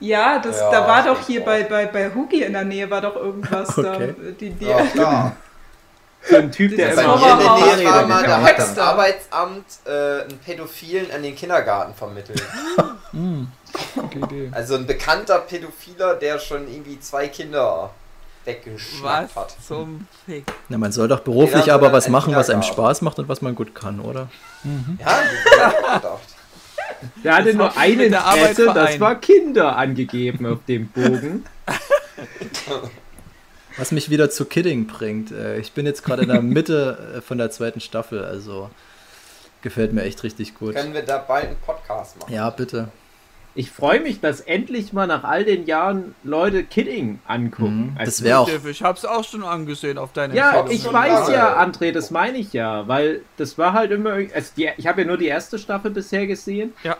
ja, das, Ja, da war doch hier auch. bei, bei, bei Hugi in der Nähe war doch irgendwas Okay. da. Die, die, Ja, klar. So ein Typ, der immer mir in der. Nähe war mal, da hat das. Arbeitsamt äh, einen Pädophilen an den Kindergarten vermittelt. Idee. (laughs) Also ein bekannter Pädophiler, der schon irgendwie zwei Kinder weggeschnappt Was hat. zum Fick. Na, man soll doch beruflich aber wir was machen, was einem Spaß macht und was man gut kann, oder? Ja, ich auch gedacht. (laughs) Der hatte Das nur eine mit der Arbeit Adresse, das war Kinder angegeben auf dem Bogen. (laughs) Was mich wieder zu Kidding bringt. Äh, Ich bin jetzt gerade in der Mitte äh, von der zweiten Staffel, also gefällt mir echt richtig gut. Können wir da bald einen Podcast machen? Ja, bitte. Ich freue mich, dass endlich mal nach all den Jahren Leute Kidding angucken. Mhm, Also- das wäre auch. Ich hab's auch schon angesehen auf deine Ja, ich weiß ja, André, das meine ich ja, weil das war halt immer, also die, ich habe ja nur die erste Staffel bisher gesehen. Ja.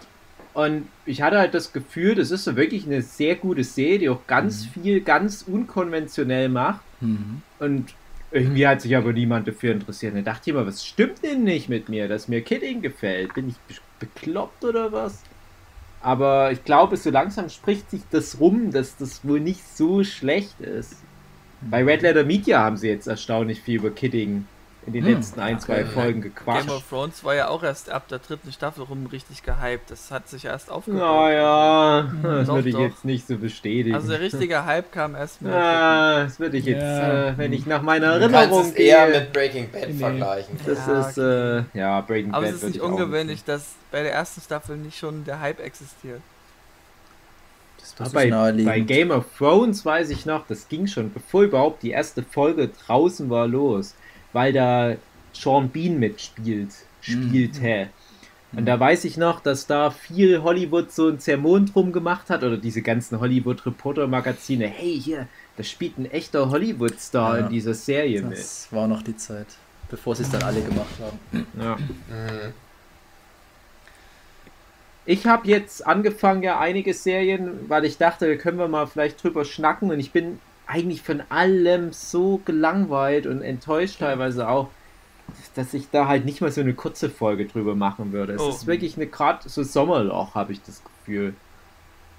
Und ich hatte halt das Gefühl, das ist so wirklich eine sehr gute Serie, die auch ganz viel, ganz unkonventionell macht. Mhm. Und irgendwie hat sich aber niemand dafür interessiert. Und da dachte ich immer, was stimmt denn nicht mit mir, dass mir Kidding gefällt? Bin ich be- bekloppt oder was? Aber ich glaube, so langsam spricht sich das rum, dass das wohl nicht so schlecht ist. Bei Red Letter Media haben sie jetzt erstaunlich viel über Kidding in den Hm, letzten ein, zwei okay. Folgen Game of gequatscht. Thrones war ja auch erst ab der dritten Staffel rum richtig gehypt. Das hat sich erst aufgebaut. Naja, das Doch, würde ich doch. jetzt nicht so bestätigen. Also der richtige Hype kam erst mit. (laughs) ah, das würde ich jetzt, Ja. äh, wenn ich nach meiner Erinnerung es eher gehe. mit Breaking Bad Nee. vergleichen. Das Ja, ist, äh, ja, Breaking Aber Bad es ist nicht ungewöhnlich, dass bei der ersten Staffel nicht schon der Hype existiert. Das bei, bei Game of Thrones weiß ich noch, das ging schon, bevor überhaupt die erste Folge draußen war, los, weil da Sean Bean mitspielt, spielte. Und da weiß ich noch, dass da viel Hollywood so ein Zermon drum gemacht hat, oder diese ganzen Hollywood-Reporter-Magazine. Hey, hier, da spielt ein echter Hollywood-Star Ja. in dieser Serie mit. Das war noch die Zeit, bevor sie es dann alle gemacht haben. Ja. Mhm. Ich habe jetzt angefangen, ja einige Serien, weil ich dachte, da können wir mal vielleicht drüber schnacken. Und ich bin eigentlich von allem so gelangweilt und enttäuscht teilweise auch, dass ich da halt nicht mal so eine kurze Folge drüber machen würde. Es Oh. ist wirklich eine gerade so Sommerloch, habe ich das Gefühl.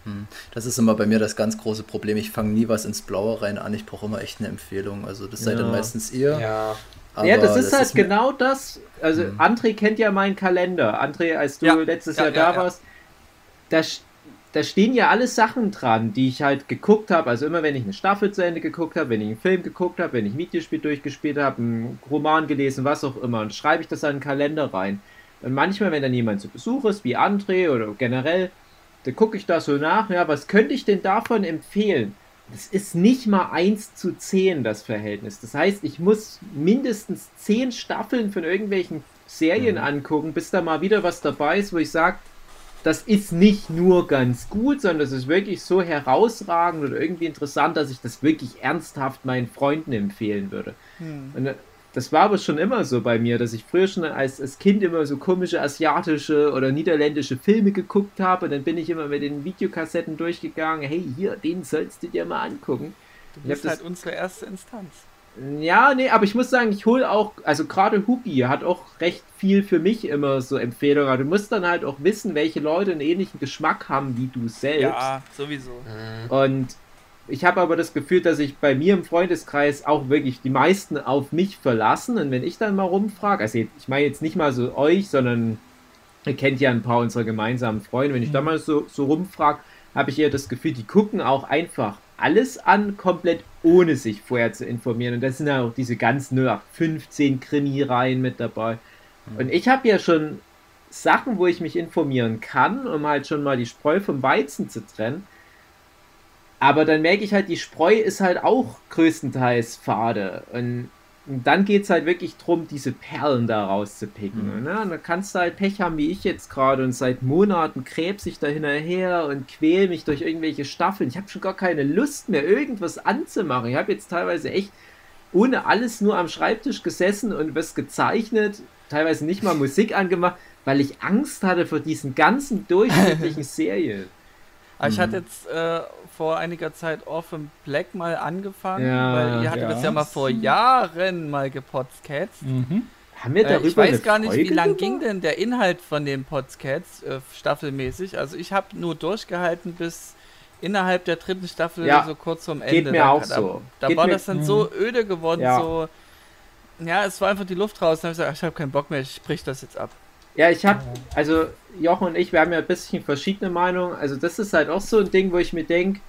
Hm. Das ist immer bei mir das ganz große Problem. Ich fange nie was ins Blaue rein an. Ich brauche immer echt eine Empfehlung. Also das seid Ja. dann meistens ihr. Ja. aber ja, das ist halt mir- genau das. Also, Mhm. André kennt ja meinen Kalender. André, als du Ja. letztes Ja, Jahr ja, da ja. warst, da, st- da stehen ja alle Sachen dran, die ich halt geguckt habe. Also, immer wenn ich eine Staffel zu Ende geguckt habe, wenn ich einen Film geguckt habe, wenn ich ein Videospiel durchgespielt habe, einen Roman gelesen, was auch immer, und schreibe ich das an den Kalender rein. Und manchmal, wenn dann jemand zu Besuch ist, wie André oder generell, da gucke ich da so nach, ja, was könnte ich denn davon empfehlen? Das ist nicht mal 1 zu 10 das Verhältnis. Das heißt, ich muss mindestens 10 Staffeln von irgendwelchen Serien angucken, bis da mal wieder was dabei ist, wo ich sage, das ist nicht nur ganz gut, sondern das ist wirklich so herausragend und irgendwie interessant, dass ich das wirklich ernsthaft meinen Freunden empfehlen würde. Und äh, das war aber schon immer so bei mir, dass ich früher schon als, als Kind immer so komische asiatische oder niederländische Filme geguckt habe. Und dann bin ich immer mit den Videokassetten durchgegangen. Hey, hier, den sollst du dir mal angucken. Du bist das- halt unsere erste Instanz. Ja, nee, aber ich muss sagen, ich hole auch, also gerade Hubi hat auch recht viel für mich immer so Empfehlungen. Du musst dann halt auch wissen, welche Leute einen ähnlichen Geschmack haben wie du selbst. Ja, sowieso. Und ich habe aber das Gefühl, dass ich bei mir im Freundeskreis auch wirklich die meisten auf mich verlassen. Und wenn ich dann mal rumfrage, also ich meine jetzt nicht mal so euch, sondern ihr kennt ja ein paar unserer gemeinsamen Freunde, wenn ich da mal so, so rumfrage, habe ich eher das Gefühl, die gucken auch einfach alles an, komplett ohne sich vorher zu informieren. Und da sind ja auch diese ganzen 0815 Krimi-Reihen mit dabei. Und ich habe ja schon Sachen, wo ich mich informieren kann, um halt schon mal die Spreu vom Weizen zu trennen. Aber dann merke ich halt, die Spreu ist halt auch größtenteils fade. Und, und dann geht es halt wirklich drum, diese Perlen da rauszupicken. Ne? Und da kannst du halt Pech haben, wie ich jetzt gerade. Und seit Monaten krebs ich da hinterher und quäl mich durch irgendwelche Staffeln. Ich habe schon gar keine Lust mehr, irgendwas anzumachen. Ich habe jetzt teilweise echt ohne alles nur am Schreibtisch gesessen und was gezeichnet, teilweise nicht mal Musik (laughs) angemacht, weil ich Angst hatte vor diesen ganzen durchschnittlichen (laughs) Serien. Aber ich Mhm. hatte jetzt äh, vor einiger Zeit Orphan Black mal angefangen, Ja, weil ihr hattet ja. das ja mal vor Jahren mal gepodcast. Mhm. Haben wir Äh, darüber ich weiß eine gar nicht, wie Folge lang gemacht? ging denn der Inhalt von den Podcasts äh, staffelmäßig. Also ich habe nur durchgehalten bis innerhalb der dritten Staffel Ja, so kurz geht Ende. mir da, auch da, so. Da Geht war mir- das dann so öde geworden, Ja. so ja, es war einfach die Luft raus. Dann habe ich gesagt, ach, ich habe keinen Bock mehr, ich sprich das jetzt ab. Ja, ich habe, also Jochen und ich, wir haben ja ein bisschen verschiedene Meinungen. Also das ist halt auch so ein Ding, wo ich mir denke,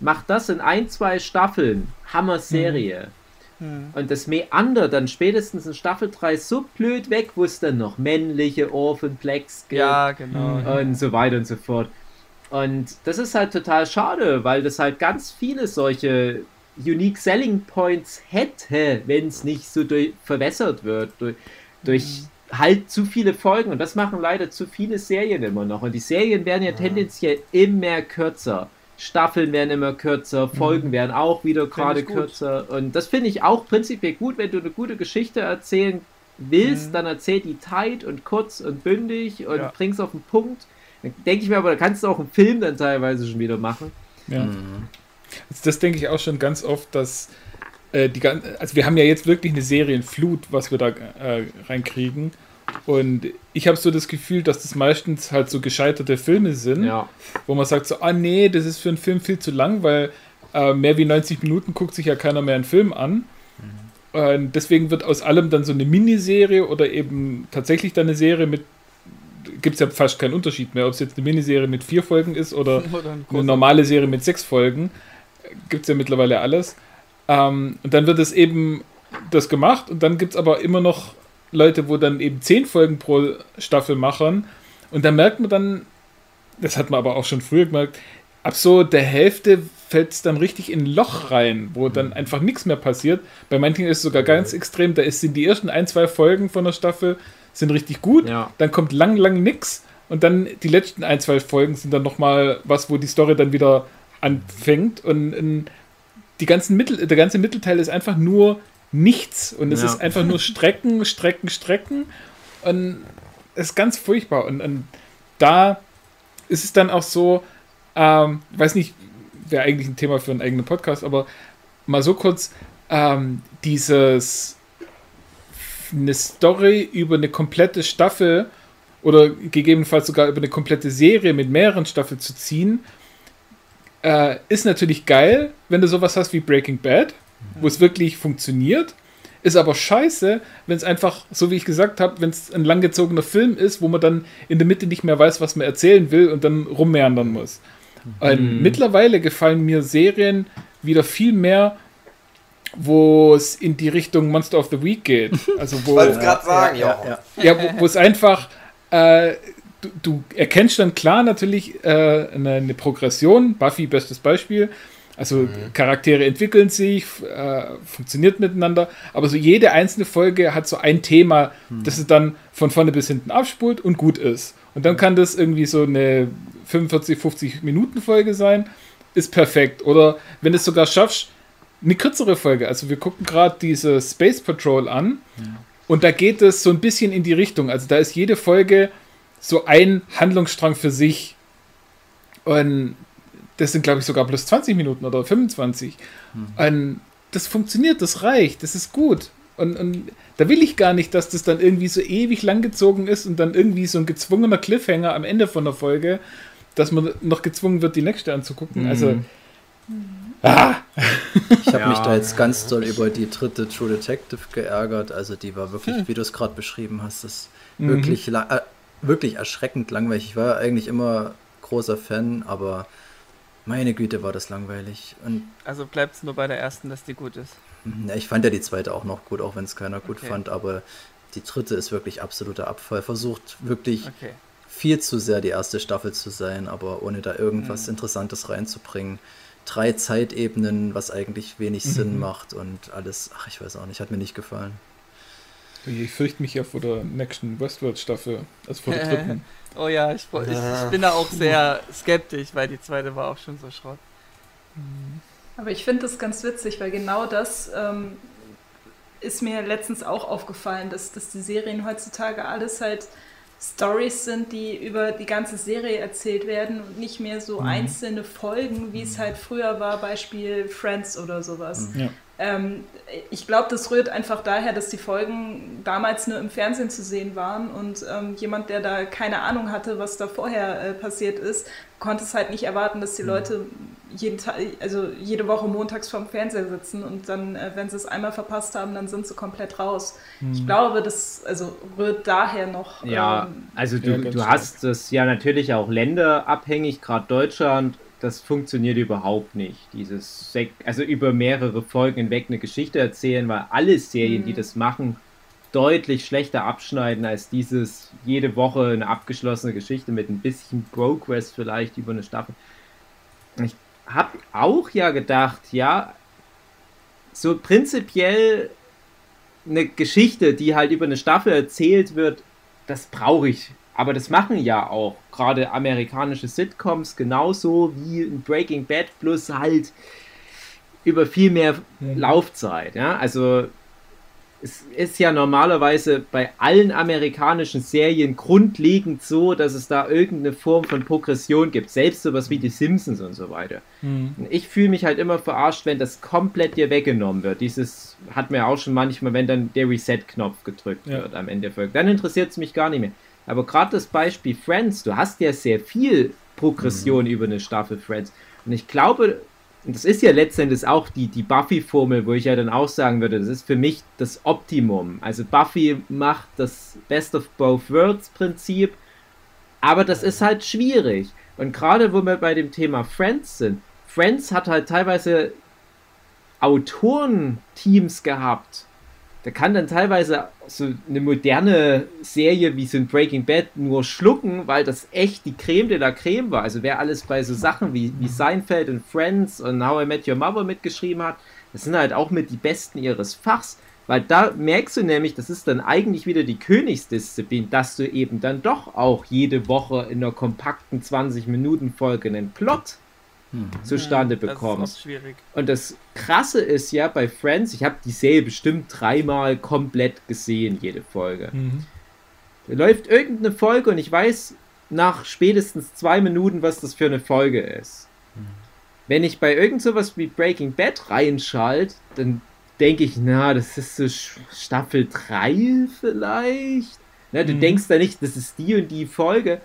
mach das in ein, zwei Staffeln, Hammer-Serie. Hm. Und das Meander dann spätestens in Staffel 3 so blöd weg, wo es dann noch männliche Orphan-Plex gibt. Ja, genau. und so weiter und so fort. Und das ist halt total schade, weil das halt ganz viele solche Unique Selling Points hätte, wenn es nicht so durch, verwässert wird durch, durch halt zu viele Folgen. Und das machen leider zu viele Serien immer noch. Und die Serien werden ja tendenziell immer kürzer. Staffeln werden immer kürzer, Folgen werden auch wieder gerade kürzer. Und das finde ich auch prinzipiell gut, wenn du eine gute Geschichte erzählen willst, Mhm. dann erzähl die tight und kurz und bündig und Ja. bring's auf den Punkt. Dann denke ich mir aber, da kannst du auch einen Film dann teilweise schon wieder machen. Ja. Also das denke ich auch schon ganz oft, dass äh, die gan- also wir haben ja jetzt wirklich eine Serienflut, was wir da äh, reinkriegen. Und ich habe so das Gefühl, dass das meistens halt so gescheiterte Filme sind, Ja. wo man sagt so, ah nee, das ist für einen Film viel zu lang, weil äh, mehr wie 90 Minuten guckt sich ja keiner mehr einen Film an. Und deswegen wird aus allem dann so eine Miniserie oder eben tatsächlich dann eine Serie mit, gibt es ja fast keinen Unterschied mehr, ob es jetzt eine Miniserie mit vier Folgen ist oder (laughs) Oder ein eine normale Serie mit sechs Folgen. Gibt es ja mittlerweile alles. Ähm, und dann wird es eben das gemacht und dann gibt es aber immer noch Leute, wo dann eben zehn Folgen pro Staffel machen. Und da merkt man dann, das hat man aber auch schon früher gemerkt, ab so der Hälfte fällt es dann richtig in ein Loch rein, wo dann einfach nichts mehr passiert. Bei manchen ist es sogar ganz extrem, da sind die ersten ein, zwei Folgen von der Staffel sind richtig gut, Ja. dann kommt lang, lang nix und dann die letzten ein, zwei Folgen sind dann nochmal was, wo die Story dann wieder anfängt und ähm, die ganzen Mittel, der ganze Mittelteil ist einfach nur nichts. Und es Ja. ist einfach nur (laughs) Strecken, Strecken, Strecken. Und es ist ganz furchtbar. Und, und da ist es dann auch so, ähm, weiß nicht, wäre eigentlich ein Thema für einen eigenen Podcast, aber mal so kurz, ähm, dieses eine Story über eine komplette Staffel oder gegebenenfalls sogar über eine komplette Serie mit mehreren Staffeln zu ziehen, äh, ist natürlich geil, wenn du sowas hast wie Breaking Bad, wo es wirklich funktioniert. Ist aber scheiße, wenn es einfach, so wie ich gesagt habe, wenn es ein langgezogener Film ist, wo man dann in der Mitte nicht mehr weiß, was man erzählen will und dann rummeandern muss. Und Mittlerweile gefallen mir Serien wieder viel mehr, wo es in die Richtung Monster of the Week geht. Also Ich wo, (laughs) wollte es gerade sagen, ja, ja. ja, wo, wo es einfach, äh, du, du erkennst dann klar natürlich äh, eine, eine Progression. Buffy, bestes Beispiel. Also Charaktere entwickeln sich, äh, funktioniert miteinander, aber so jede einzelne Folge hat so ein Thema, das es dann von vorne bis hinten abspult und gut ist. Und dann kann das irgendwie so eine 45, 50 Minuten Folge sein, ist perfekt. Oder wenn du es sogar schaffst, eine kürzere Folge. Also wir gucken gerade diese Space Patrol an und da geht es so ein bisschen in die Richtung. Also da ist jede Folge so ein Handlungsstrang für sich. Und das sind, glaube ich, sogar plus 20 Minuten oder 25. Und das funktioniert, das reicht, das ist gut. Und, und da will ich gar nicht, dass das dann irgendwie so ewig langgezogen ist und dann irgendwie so ein gezwungener Cliffhanger am Ende von der Folge, dass man noch gezwungen wird, die nächste anzugucken. Also, ah, Ich habe Ja. mich da jetzt ganz doll über die dritte True Detective geärgert. Also die war wirklich, wie du es gerade beschrieben hast, das Mhm. wirklich, la- äh, wirklich erschreckend langweilig. Ich war ja eigentlich immer großer Fan, aber meine Güte war das langweilig. Und Also bleibt es nur bei der ersten, dass die gut ist. ja, ich fand ja die zweite auch noch gut, auch wenn es keiner gut Okay. fand, aber die dritte ist wirklich absoluter Abfall. Versucht wirklich Okay. viel zu sehr die erste Staffel zu sein, aber ohne da irgendwas Mhm. Interessantes reinzubringen. Drei Zeitebenen, was eigentlich wenig Mhm. Sinn macht und alles, ach, ich weiß auch nicht, hat mir nicht gefallen. Ich fürchte mich ja vor der nächsten Westworld-Staffel, also vor der (laughs) dritten. Oh ja, ich, ich, ich bin da auch sehr skeptisch, weil die zweite war auch schon so Schrott. Aber ich finde das ganz witzig, weil genau das ähm, ist mir letztens auch aufgefallen, dass, dass die Serien heutzutage alles halt Stories sind, die über die ganze Serie erzählt werden und nicht mehr so einzelne Folgen, wie es halt früher war, Beispiel Friends oder sowas. Ja. Ähm, ich glaube, das rührt einfach daher, dass die Folgen damals nur im Fernsehen zu sehen waren und ähm, jemand, der da keine Ahnung hatte, was da vorher äh, passiert ist, konnte es halt nicht erwarten, dass die Leute jeden Tag, also jede Woche montags vorm Fernseher sitzen und dann, äh, wenn sie es einmal verpasst haben, dann sind sie komplett raus. Ich glaube, das also rührt daher noch. Ja, ähm, also du, Ja, du stark. hast das ja natürlich auch länderabhängig, gerade Deutschland, das funktioniert überhaupt nicht. Dieses, Sek also über mehrere Folgen hinweg eine Geschichte erzählen, weil alle Serien, die das machen, deutlich schlechter abschneiden als dieses jede Woche eine abgeschlossene Geschichte mit ein bisschen Progress vielleicht über eine Staffel. Ich habe auch ja gedacht, ja, so prinzipiell eine Geschichte, die halt über eine Staffel erzählt wird, das brauche ich. Aber das machen ja auch gerade amerikanische Sitcoms genauso wie ein Breaking Bad plus halt über viel mehr Laufzeit. Ja? Also es ist ja normalerweise bei allen amerikanischen Serien grundlegend so, dass es da irgendeine Form von Progression gibt. Selbst sowas wie die Simpsons und so weiter. Und Ich fühle mich halt immer verarscht, wenn das komplett dir weggenommen wird. Dieses hat mir auch schon manchmal, wenn dann der Reset-Knopf gedrückt Ja. wird am Ende der Folge. Dann interessiert es mich gar nicht mehr. Aber gerade das Beispiel Friends, du hast ja sehr viel Progression über eine Staffel Friends. Und ich glaube, das ist ja letztendlich auch die, die Buffy-Formel, wo ich ja dann auch sagen würde, das ist für mich das Optimum. Also Buffy macht das Best of Both Worlds Prinzip, aber das ist halt schwierig. Und gerade wo wir bei dem Thema Friends sind, Friends hat halt teilweise Autorenteams gehabt. Da kann dann teilweise so eine moderne Serie wie so ein Breaking Bad nur schlucken, weil das echt die Creme de la Creme war. Also wer alles bei so Sachen wie, wie Seinfeld und Friends und How I Met Your Mother mitgeschrieben hat, das sind halt auch mit die Besten ihres Fachs. Weil da merkst du nämlich, das ist dann eigentlich wieder die Königsdisziplin, dass du eben dann doch auch jede Woche in einer kompakten 20-Minuten-Folge einen Plot zustande Das ist schwierig. Und das Krasse ist ja bei Friends, ich habe die Serie bestimmt dreimal komplett gesehen, jede Folge. Mhm. Da läuft irgendeine Folge und ich weiß nach spätestens zwei Minuten, was das für eine Folge ist. Wenn ich bei irgend sowas wie Breaking Bad reinschalte, dann denke ich, na, das ist so Staffel 3 vielleicht. Na, du Mhm. denkst da nicht, das ist die und die Folge,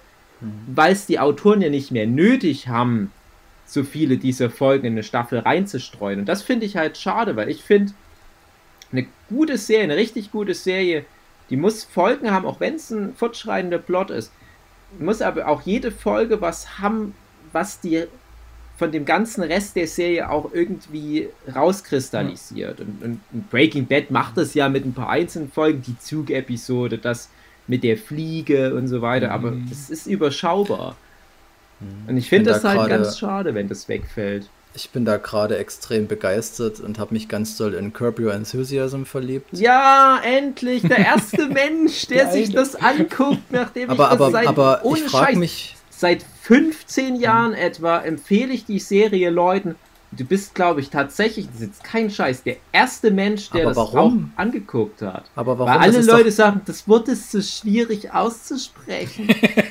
weil es die Autoren ja nicht mehr nötig haben, so viele dieser Folgen in eine Staffel reinzustreuen. Und das finde ich halt schade, weil ich finde, eine gute Serie, eine richtig gute Serie, die muss Folgen haben, auch wenn es ein fortschreitender Plot ist, muss aber auch jede Folge was haben, was die von dem ganzen Rest der Serie auch irgendwie rauskristallisiert. Und, und, Breaking Bad macht das ja mit ein paar einzelnen Folgen, die Zugepisode, das mit der Fliege und so weiter, aber Mhm. es ist überschaubar. Mhm. Und ich finde das da halt ganz schade, wenn das wegfällt. Ich bin da gerade extrem begeistert und habe mich ganz doll in Curb Your Enthusiasm verliebt. Ja, endlich, der erste (laughs) Mensch, der sich das anguckt, nachdem Aber, ich das aber, seit, aber ohne ich frage Scheiß, mich, seit 15 Jahren etwa empfehle ich die Serie Leuten. Du bist, glaube ich, tatsächlich, das ist jetzt kein Scheiß, der erste Mensch, der das auch angeguckt hat. aber warum? Weil alle Leute doch, sagen, das Wort ist so schwierig auszusprechen.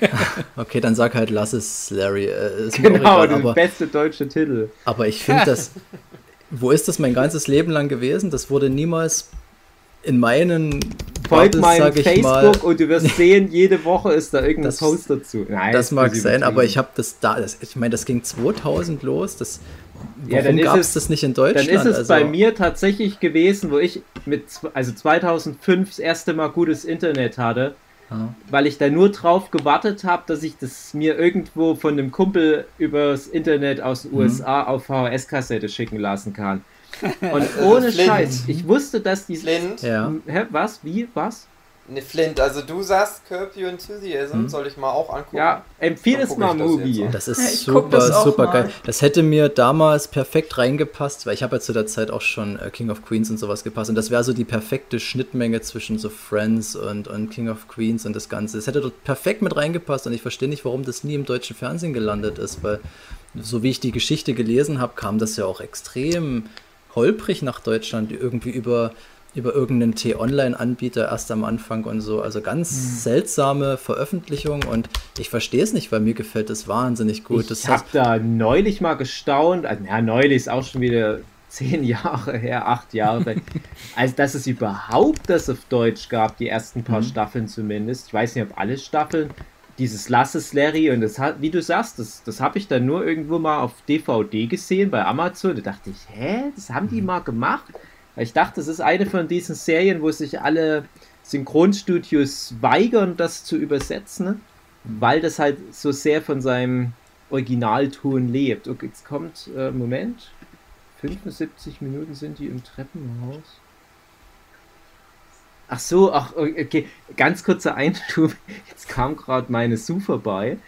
(laughs) okay, dann sag halt, lass es, Larry. Äh, ist genau, egal, der beste deutsche Titel. aber ich finde das. (laughs) Wo ist das mein ganzes Leben lang gewesen? Das wurde niemals in meinen Folg Bubbles, meinem Facebook mal, und du wirst (laughs) sehen, jede Woche ist da irgendein Das- Post dazu. Nein, Das mag sein, aber ich habe das da, das, ich meine, das ging 2000 los. Das, warum ist gab es- das nicht in Dann Deutschland? ist es also, bei mir tatsächlich gewesen, wo ich mit, also 2005 das erste Mal gutes Internet hatte, Ja. weil ich da nur drauf gewartet habe, dass ich das mir irgendwo von einem Kumpel übers Internet aus den Mhm. USA auf VHS-Kassette schicken lassen kann. (laughs) Und ohne. Scheiß, ich wusste, dass die... Flint? Ja. Hä, was? Wie? Was? Ne, Flint, also du sagst Curb Your Enthusiasm, Hm? soll ich mal auch angucken? Ja, empfehl Dann es mal, das Movie. jetzt Das ist Ja, super, das super mal. geil. Das hätte mir damals perfekt reingepasst, weil ich habe ja zu der Zeit auch schon äh, King of Queens und sowas gepasst. Und das wäre so die perfekte Schnittmenge zwischen so Friends und, und King of Queens und das Ganze. Es hätte dort perfekt mit reingepasst und ich verstehe nicht, warum das nie im deutschen Fernsehen gelandet ist, weil so wie ich die Geschichte gelesen habe, kam das ja auch extrem holprig nach Deutschland, irgendwie über über irgendeinen T-Online-Anbieter erst am Anfang und so. Also ganz Hm. seltsame Veröffentlichung und ich verstehe es nicht, weil mir gefällt es wahnsinnig gut. ich habe da neulich mal gestaunt, also ja, neulich ist auch schon wieder zehn (laughs) Jahre her, acht Jahre, also dass es überhaupt das auf Deutsch gab, die ersten paar Mhm. Staffeln zumindest. Ich weiß nicht, ob alle Staffeln. Dieses Lass es Larry und das hat, wie du sagst, das, das habe ich dann nur irgendwo mal auf DVD gesehen bei Amazon. Da dachte ich, hä, das haben die mal gemacht? Ich dachte, das ist eine von diesen Serien, wo sich alle Synchronstudios weigern, das zu übersetzen, weil das halt so sehr von seinem Originalton lebt. Okay, jetzt kommt, äh, Moment, 75 Minuten sind die im Treppenhaus. Ach so, ach, okay, ganz kurzer Einschub. (laughs) Jetzt kam gerade meine Sue vorbei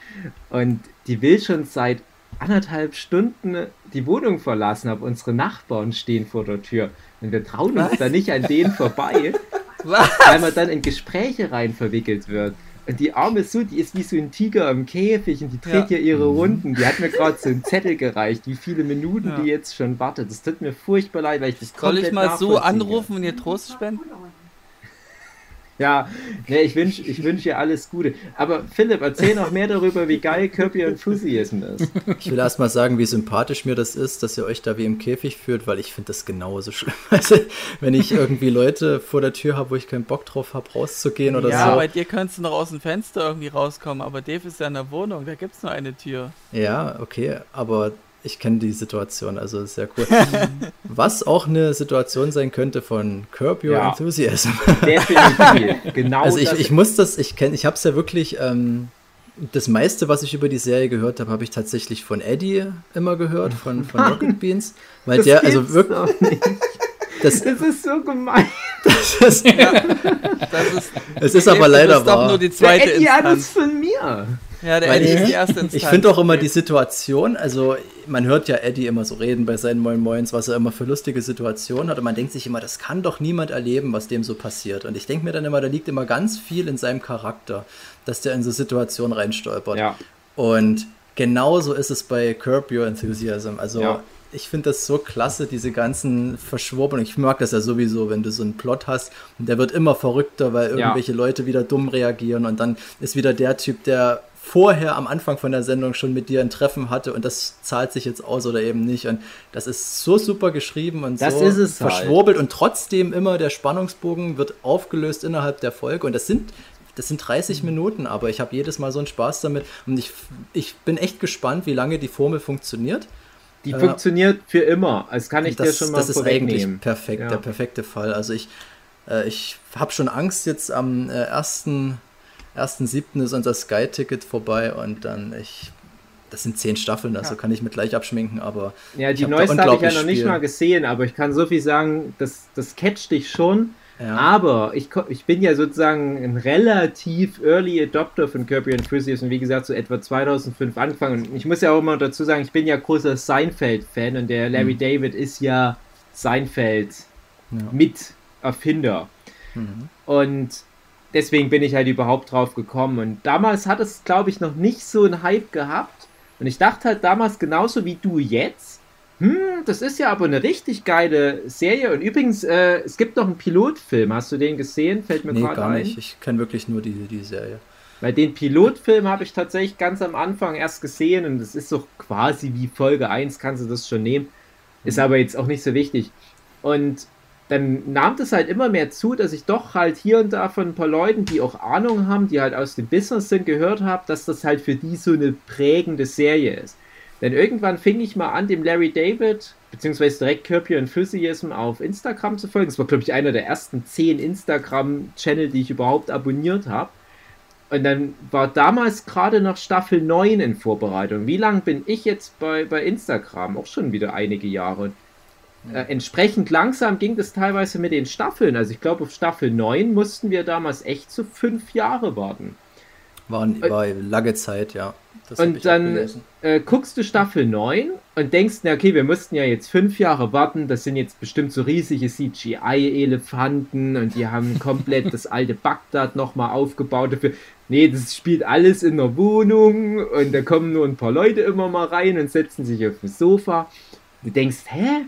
und die will schon seit anderthalb Stunden die Wohnung verlassen, aber unsere Nachbarn stehen vor der Tür und wir trauen uns da nicht an denen vorbei, (laughs) Was? weil man dann in Gespräche rein verwickelt wird. Und die arme Sue, die ist wie so ein Tiger im Käfig und die dreht Ja. ja ihre Runden. Die hat mir gerade so einen Zettel gereicht, wie viele Minuten Ja. die jetzt schon wartet. Das tut mir furchtbar leid, weil ich das Soll ich mal so anrufen und ihr Trost spenden? Ja, ne, ich wünsche ich wünsch ihr alles Gute. Aber Philipp, erzähl noch mehr darüber, wie geil Kirby Enthusiasm ist. Ich will erst mal sagen, wie sympathisch mir das ist, dass ihr euch da wie im Käfig führt, weil ich finde das genauso schlimm. (laughs) Also, wenn ich irgendwie Leute vor der Tür habe, wo ich keinen Bock drauf habe, rauszugehen oder Ja, so. bei dir könntest du noch aus dem Fenster irgendwie rauskommen, aber Dave ist ja in der Wohnung, da gibt's nur eine Tür. Ja, okay, aber ich kenne die Situation, also sehr cool. (laughs) Was auch eine Situation sein könnte von Curb Your Ja. Enthusiasm. Definitiv. (laughs) Genau Also ich, das. ich muss das, ich kenne, ich habe es ja wirklich, ähm, das meiste, was ich über die Serie gehört habe, habe ich tatsächlich von Eddie immer gehört, von, von (laughs) Rocket Beans, weil das der, also wirklich, das, Das ist so gemein. das, Das ist, es ist aber leider bist doch wahr. nur die Der zweite Eddie hat es Instanz. von mir. Ja, der Weil Eddie ich- ist die erste Instanz. Ich finde auch immer die Situation, also man hört ja Eddie immer so reden bei seinen Moin Moins, was er immer für lustige Situationen hat und man denkt sich immer, das kann doch niemand erleben, was dem so passiert. Und ich denke mir dann immer, da liegt immer ganz viel in seinem Charakter, dass der in so Situationen reinstolpert. Ja. Und genauso ist es bei Curb Your Enthusiasm. Also Ja. ich finde das so klasse, diese ganzen Verschwurbelungen. Ich mag das ja sowieso, wenn du so einen Plot hast und der wird immer verrückter, weil irgendwelche Leute wieder dumm reagieren und dann ist wieder der Typ, der vorher am Anfang von der Sendung schon mit dir ein Treffen hatte und das zahlt sich jetzt aus oder eben nicht. Und das ist so super geschrieben und Das so halt. verschwurbelt und trotzdem immer der Spannungsbogen wird aufgelöst innerhalb der Folge und das sind das sind 30 Minuten, aber ich habe jedes Mal so einen Spaß damit und ich, ich bin echt gespannt, wie lange die Formel funktioniert. Die Äh, funktioniert für immer. Das kann ich das, dir schon mal das ist eigentlich perfekt, Ja. der perfekte Fall. Also ich, äh, ich habe schon Angst, jetzt am äh, 1. 1.7. ist unser Sky-Ticket vorbei und dann ich. Das sind zehn Staffeln, also kann ich mit gleich abschminken, aber Ja, die hab neueste habe ich ja noch nicht Spiel. mal gesehen, aber ich kann so viel sagen, das, das catcht dich schon. ja. Aber ich, ich bin ja sozusagen ein relativ Early Adopter von Kirby Enthusiasm, wie gesagt, so etwa 2005 angefangen. Und ich muss ja auch immer dazu sagen, ich bin ja großer Seinfeld-Fan und der Larry Mhm. David ist ja Seinfeld Ja. Miterfinder. Mhm. Und deswegen bin ich halt überhaupt drauf gekommen. Und damals hat es, glaube ich, noch nicht so einen Hype gehabt. Und ich dachte halt damals genauso wie du jetzt, hm, das ist ja aber eine richtig geile Serie. Und übrigens, äh, es gibt noch einen Pilotfilm. Hast du den gesehen? Fällt mir Nee, gerade gar ein. nicht. Ich kenne wirklich nur die, die Serie. Weil den Pilotfilm habe ich tatsächlich ganz am Anfang erst gesehen und das ist so quasi wie Folge 1, kannst du das schon nehmen. Ist aber jetzt auch nicht so wichtig. Und dann nahm das halt immer mehr zu, dass ich doch halt hier und da von ein paar Leuten, die auch Ahnung haben, die halt aus dem Business sind, gehört habe, dass das halt für die so eine prägende Serie ist. Denn irgendwann fing ich mal an, dem Larry David, beziehungsweise direkt Kirby Enthusiasm auf Instagram zu folgen. Das war, glaube ich, einer der ersten zehn Instagram-Channel, die ich überhaupt abonniert habe. Und dann war damals gerade noch Staffel 9 in Vorbereitung. Wie lange bin ich jetzt bei, bei Instagram? Auch schon wieder einige Jahre. Äh, entsprechend langsam ging das teilweise mit den Staffeln. Also ich glaube, auf Staffel 9 mussten wir damals echt so fünf Jahre warten. War, war lange Zeit, ja. Das Und dann äh, guckst du Staffel 9 und denkst, na okay, wir mussten ja jetzt fünf Jahre warten, das sind jetzt bestimmt so riesige CGI-Elefanten und die haben komplett (laughs) das alte Bagdad nochmal aufgebaut dafür. Nee, das spielt alles in der Wohnung und da kommen nur ein paar Leute immer mal rein und setzen sich auf das Sofa. Du denkst, hä?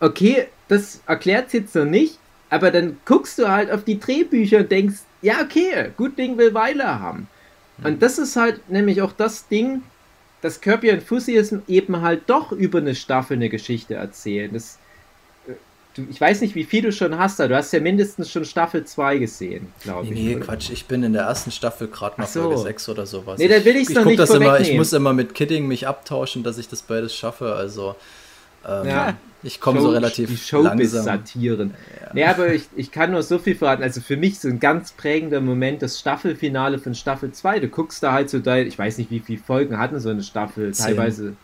Okay, das erklärt jetzt noch nicht, aber dann guckst du halt auf die Drehbücher und denkst, ja, okay, gut Ding will Weile haben. Und das ist halt nämlich auch das Ding, dass Kirby Enthusiasm eben halt doch über eine Staffel eine Geschichte erzählen. Das, äh, ich weiß nicht, wie viel du schon hast, aber du hast ja mindestens schon Staffel 2 gesehen, glaube Nee, ich. nee, oder? Quatsch, ich bin in der ersten Staffel gerade Ach so. Folge 6 oder sowas. Nee, dann will ich's ich noch guck nicht das immer, Ich muss immer mit Kidding mich abtauschen, dass ich das beides schaffe. Also ähm, Ja. ich komme so relativ die langsam. Showbiz-Satiren. Nee, aber ich, ich kann nur so viel verraten. Also für mich so ein ganz prägender Moment das Staffelfinale von Staffel 2. Du guckst da halt so da, ich weiß nicht, wie viele Folgen hatten so eine Staffel. Zehn. Teilweise,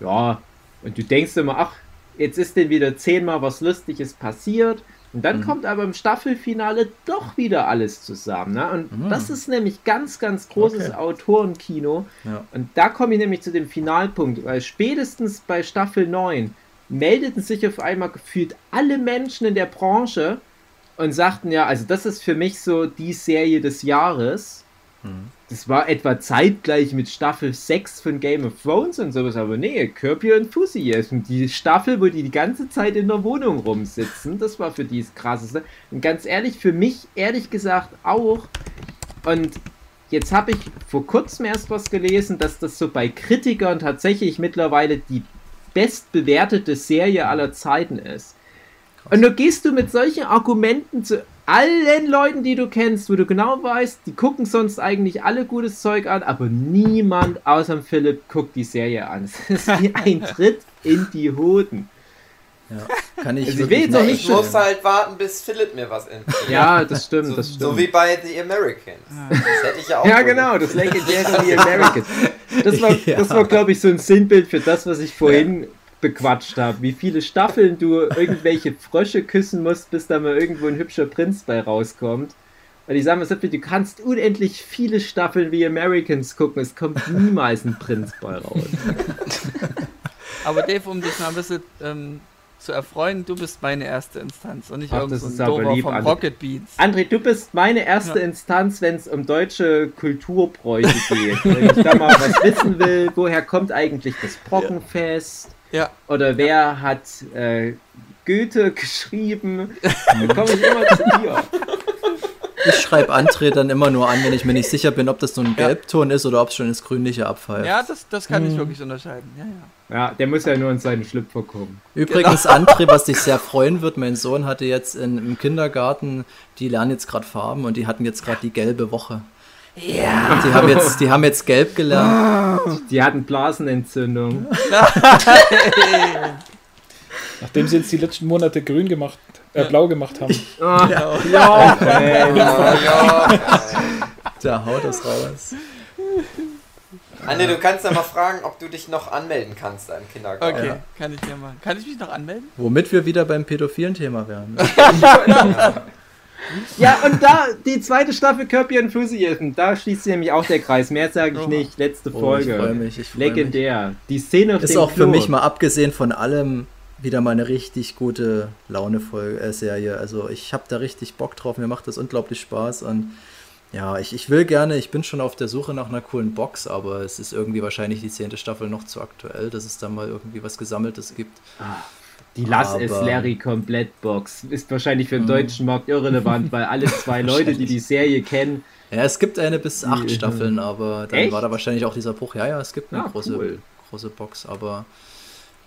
ja. Und du denkst immer, ach, jetzt ist denn wieder zehnmal was Lustiges passiert. Und dann Mhm. kommt aber im Staffelfinale doch wieder alles zusammen. Ne? Und Mhm. das ist nämlich ganz, ganz großes Okay. Autorenkino. Ja. Und da komme ich nämlich zu dem Finalpunkt, weil spätestens bei Staffel 9 meldeten sich auf einmal gefühlt alle Menschen in der Branche und sagten ja, also das ist für mich so die Serie des Jahres. Mhm. Das war etwa zeitgleich mit Staffel 6 von Game of Thrones und sowas, aber nee, Kirby Enthusiasm, die Staffel, wo die die ganze Zeit in der Wohnung rumsitzen, das war für die das Krasseste. Und ganz ehrlich, für mich ehrlich gesagt auch. Und jetzt habe ich vor kurzem erst was gelesen, dass das so bei Kritikern tatsächlich mittlerweile die bestbewertete Serie aller Zeiten ist. Und du gehst du mit solchen Argumenten zu allen Leuten, die du kennst, wo du genau weißt, die gucken sonst eigentlich alle gutes Zeug an, aber niemand außer Philipp guckt die Serie an. Es ist (laughs) wie ein Tritt in die Hoden. Ja. Kann ich Also ich will nicht Ich muss halt warten, bis Philipp mir was empfiehlt. Ja, das stimmt, So, das stimmt. so wie bei The Americans. Das hätte ich ja auch. Ja, genau, das legendäre (laughs) The Americans. Das war, (laughs) Ja. das war glaube ich, so ein Sinnbild für das, was ich vorhin bequatscht habe. Wie viele Staffeln du irgendwelche Frösche küssen musst, bis da mal irgendwo ein hübscher Prinz bei rauskommt. Und ich sage mal du kannst unendlich viele Staffeln wie Americans gucken, es kommt niemals ein Prinz bei raus. (laughs) Aber Dave, um dich mal ein bisschen ähm, zu erfreuen, du bist meine erste Instanz und nicht Ach, irgend das so Dover lieb, vom André. Rocket Beans. André, du bist meine erste Ja. Instanz, wenn es um deutsche Kulturbräuche geht. Wenn ich da mal was wissen will, woher kommt eigentlich das Brockenfest? Ja, Oder wer hat äh, Goethe geschrieben? Dann komme ich immer zu dir. ich schreibe André dann immer nur an, wenn ich mir nicht sicher bin, ob das so ein Gelbton ist oder ob es schon ins Grünliche abfällt. Ja, das, das kann ich wirklich unterscheiden. Ja, ja. Ja, der muss ja nur in seinen Schlüpfer kommen. Übrigens, André, was dich sehr freuen wird, mein Sohn hatte jetzt in, im Kindergarten, die lernen jetzt gerade Farben und die hatten jetzt gerade die gelbe Woche. Ja. Die haben jetzt, die haben jetzt gelb gelernt. Die hatten Blasenentzündung. (laughs) Nachdem sie jetzt die letzten Monate grün gemacht, äh, blau gemacht haben. (laughs) Ja, ey. Da haut das raus. Anne, du kannst ja mal fragen, ob du dich noch anmelden kannst im Kindergarten. Okay, kann ich ja mal. Kann ich mich noch anmelden? Womit wir wieder beim pädophilen Thema wären. (laughs) Ja, und da, die zweite Staffel Kirby Enthusiasm, da schließt sich nämlich auch der Kreis. Mehr sage ich nicht. Letzte Oh, Folge. ich freue mich, ich freu Legendär. Die Szene auf Ist auch für Klo. mich mal abgesehen von allem wieder mal eine richtig gute Laune-Serie. Also ich habe da richtig Bock drauf, mir macht das unglaublich Spaß und ja, ich, ich will gerne, ich bin schon auf der Suche nach einer coolen Box, aber es ist irgendwie wahrscheinlich die zehnte Staffel noch zu aktuell, dass es da mal irgendwie was Gesammeltes gibt. Die Lass es Larry Komplettbox ist wahrscheinlich für den deutschen Markt irrelevant, weil alle zwei (laughs) Leute, die die Serie kennen, Ja, es gibt eine bis acht Staffeln, aber dann Echt? war da wahrscheinlich auch dieser Bruch. Ja, ja, es gibt eine Ah, große, cool. große Box, aber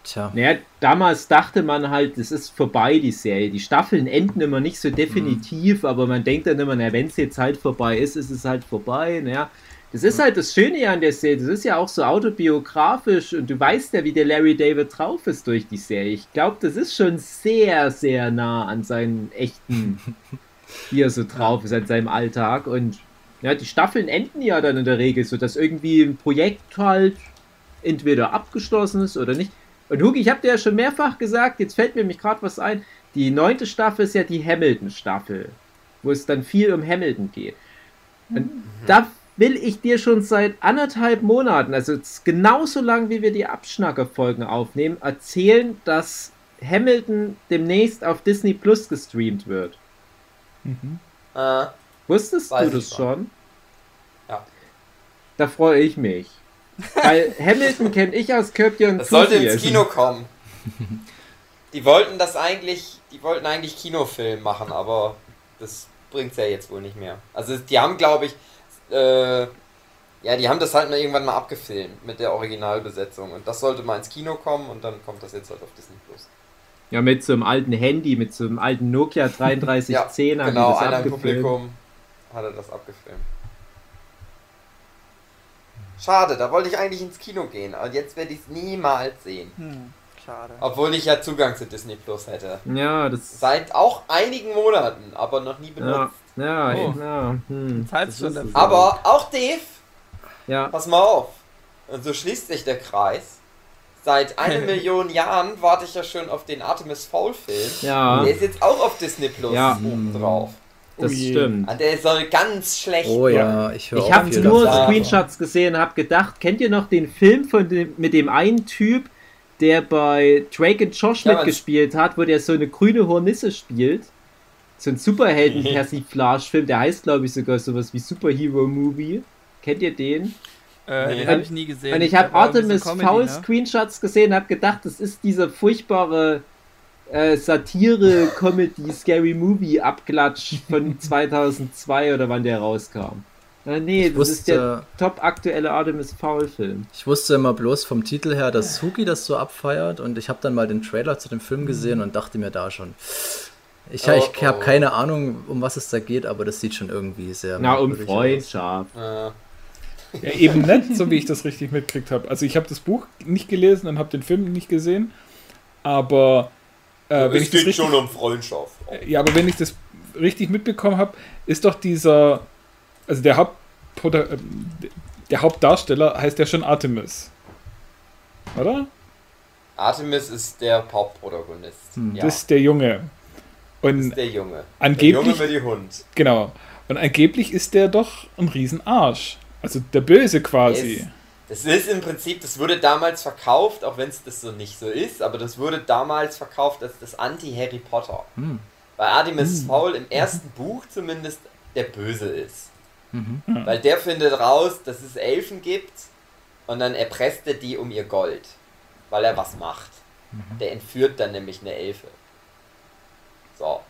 tja. Naja, damals dachte man halt, es ist vorbei, die Serie. Die Staffeln enden immer nicht so definitiv, aber man denkt dann immer, na, wenn es jetzt halt vorbei ist, ist es halt vorbei. Naja, das ist halt das Schöne an der Serie. Das ist ja auch so autobiografisch und du weißt ja, wie der Larry David drauf ist durch die Serie. Ich glaube, das ist schon sehr, sehr nah an seinen echten, (laughs) wie er so drauf ist, an seinem Alltag. Und ja, die Staffeln enden ja dann in der Regel so, dass irgendwie ein Projekt halt entweder abgeschlossen ist oder nicht. Und Hugi, ich habe dir ja schon mehrfach gesagt, jetzt fällt mir nämlich gerade was ein. Die neunte Staffel ist ja die Hamilton-Staffel, wo es dann viel um Hamilton geht. Und da will ich dir schon seit anderthalb Monaten, also genauso lang wie wir die Abschnacker-Folgen aufnehmen, erzählen, dass Hamilton demnächst auf Disney Plus gestreamt wird. Äh, Wusstest du das schon. schon? Ja. Da freue ich mich. Weil Hamilton kenne ich aus Your das sollte ins. Kino kommen. Die wollten das eigentlich, die wollten eigentlich Kinofilm machen, aber das bringt's ja jetzt wohl nicht mehr. Also die haben, glaube ich, äh, ja, die haben das halt mal irgendwann mal abgefilmt mit der Originalbesetzung und das sollte mal ins Kino kommen und dann kommt das jetzt halt auf Disney Plus. Ja, mit so einem alten Handy, mit so einem alten Nokia (laughs) 3310 Ja, haben genau, die das einer im abgefilmt. Publikum hat er das abgefilmt. Schade, da wollte ich eigentlich ins Kino gehen, aber jetzt werde ich es niemals sehen. Hm, schade. Obwohl ich ja Zugang zu Disney Plus hätte. Ja, das. Seit auch einigen Monaten, aber noch nie Ja, benutzt. ja, Oh. ja. Hm, das schon es. Aber auch Dave, Ja, pass mal auf. Und so schließt sich der Kreis. Seit einer (laughs) Million Jahren warte ich ja schon auf den Artemis Fowl Film. ja, Der ist jetzt auch auf Disney Plus Ja. oben drauf. Das Oh je. stimmt. Ah, Der soll ganz schlecht Oh ja, ich höre Ich habe nur. Screenshots gesehen und habe gedacht, kennt ihr noch den Film von dem, mit dem einen Typ, der bei Drake und Josh Ja, mitgespielt hat, wo der so eine grüne Hornisse spielt? So ein Superhelden-Persiflage-Film, der heißt, glaube ich, sogar sowas wie Superhero Movie. Kennt ihr den? Äh, Nee. den habe ich nie gesehen. Und ich habe Artemis Comedy, Foul ne? Screenshots gesehen und habe gedacht, das ist dieser furchtbare äh, Satire, Comedy, Scary Movie Abklatsch von (laughs) 2002 oder wann der rauskam. Äh, nee, Ich das ist der wusste, top aktuelle Artemis Foul Film. ich wusste immer bloß vom Titel her, dass Suki das so abfeiert und ich habe dann mal den Trailer zu dem Film gesehen und dachte mir da schon, ich, Oh, ich habe oh. keine Ahnung, um was es da geht, aber das sieht schon irgendwie sehr Na, um. Freundschaft. Äh, Ja, eben nicht, so wie ich das richtig mitgekriegt habe. Also ich habe das Buch nicht gelesen und habe den Film nicht gesehen, aber äh, wenn es ich das geht richtig, schon um Freundschaft. ja, aber wenn ich das richtig mitbekommen habe, ist doch dieser, also der Haupt, der Hauptdarsteller heißt ja schon Artemis, oder? Artemis ist der Hauptprotagonist. Hm. Ja, Das ist der Junge. das Und ist der Junge. Der angeblich, Junge mit dem Hund. genau. Und angeblich ist der doch ein Riesenarsch. Also der Böse quasi. Das ist im Prinzip, das wurde damals verkauft, auch wenn es das so nicht so ist, aber das wurde damals verkauft als das Anti-Harry Potter. Hm. Weil Artemis Fowl im ersten Buch zumindest der Böse ist. Mhm. Weil der findet raus, dass es Elfen gibt und dann erpresst er die um ihr Gold. Weil er was macht. Der entführt dann nämlich eine Elfe. So.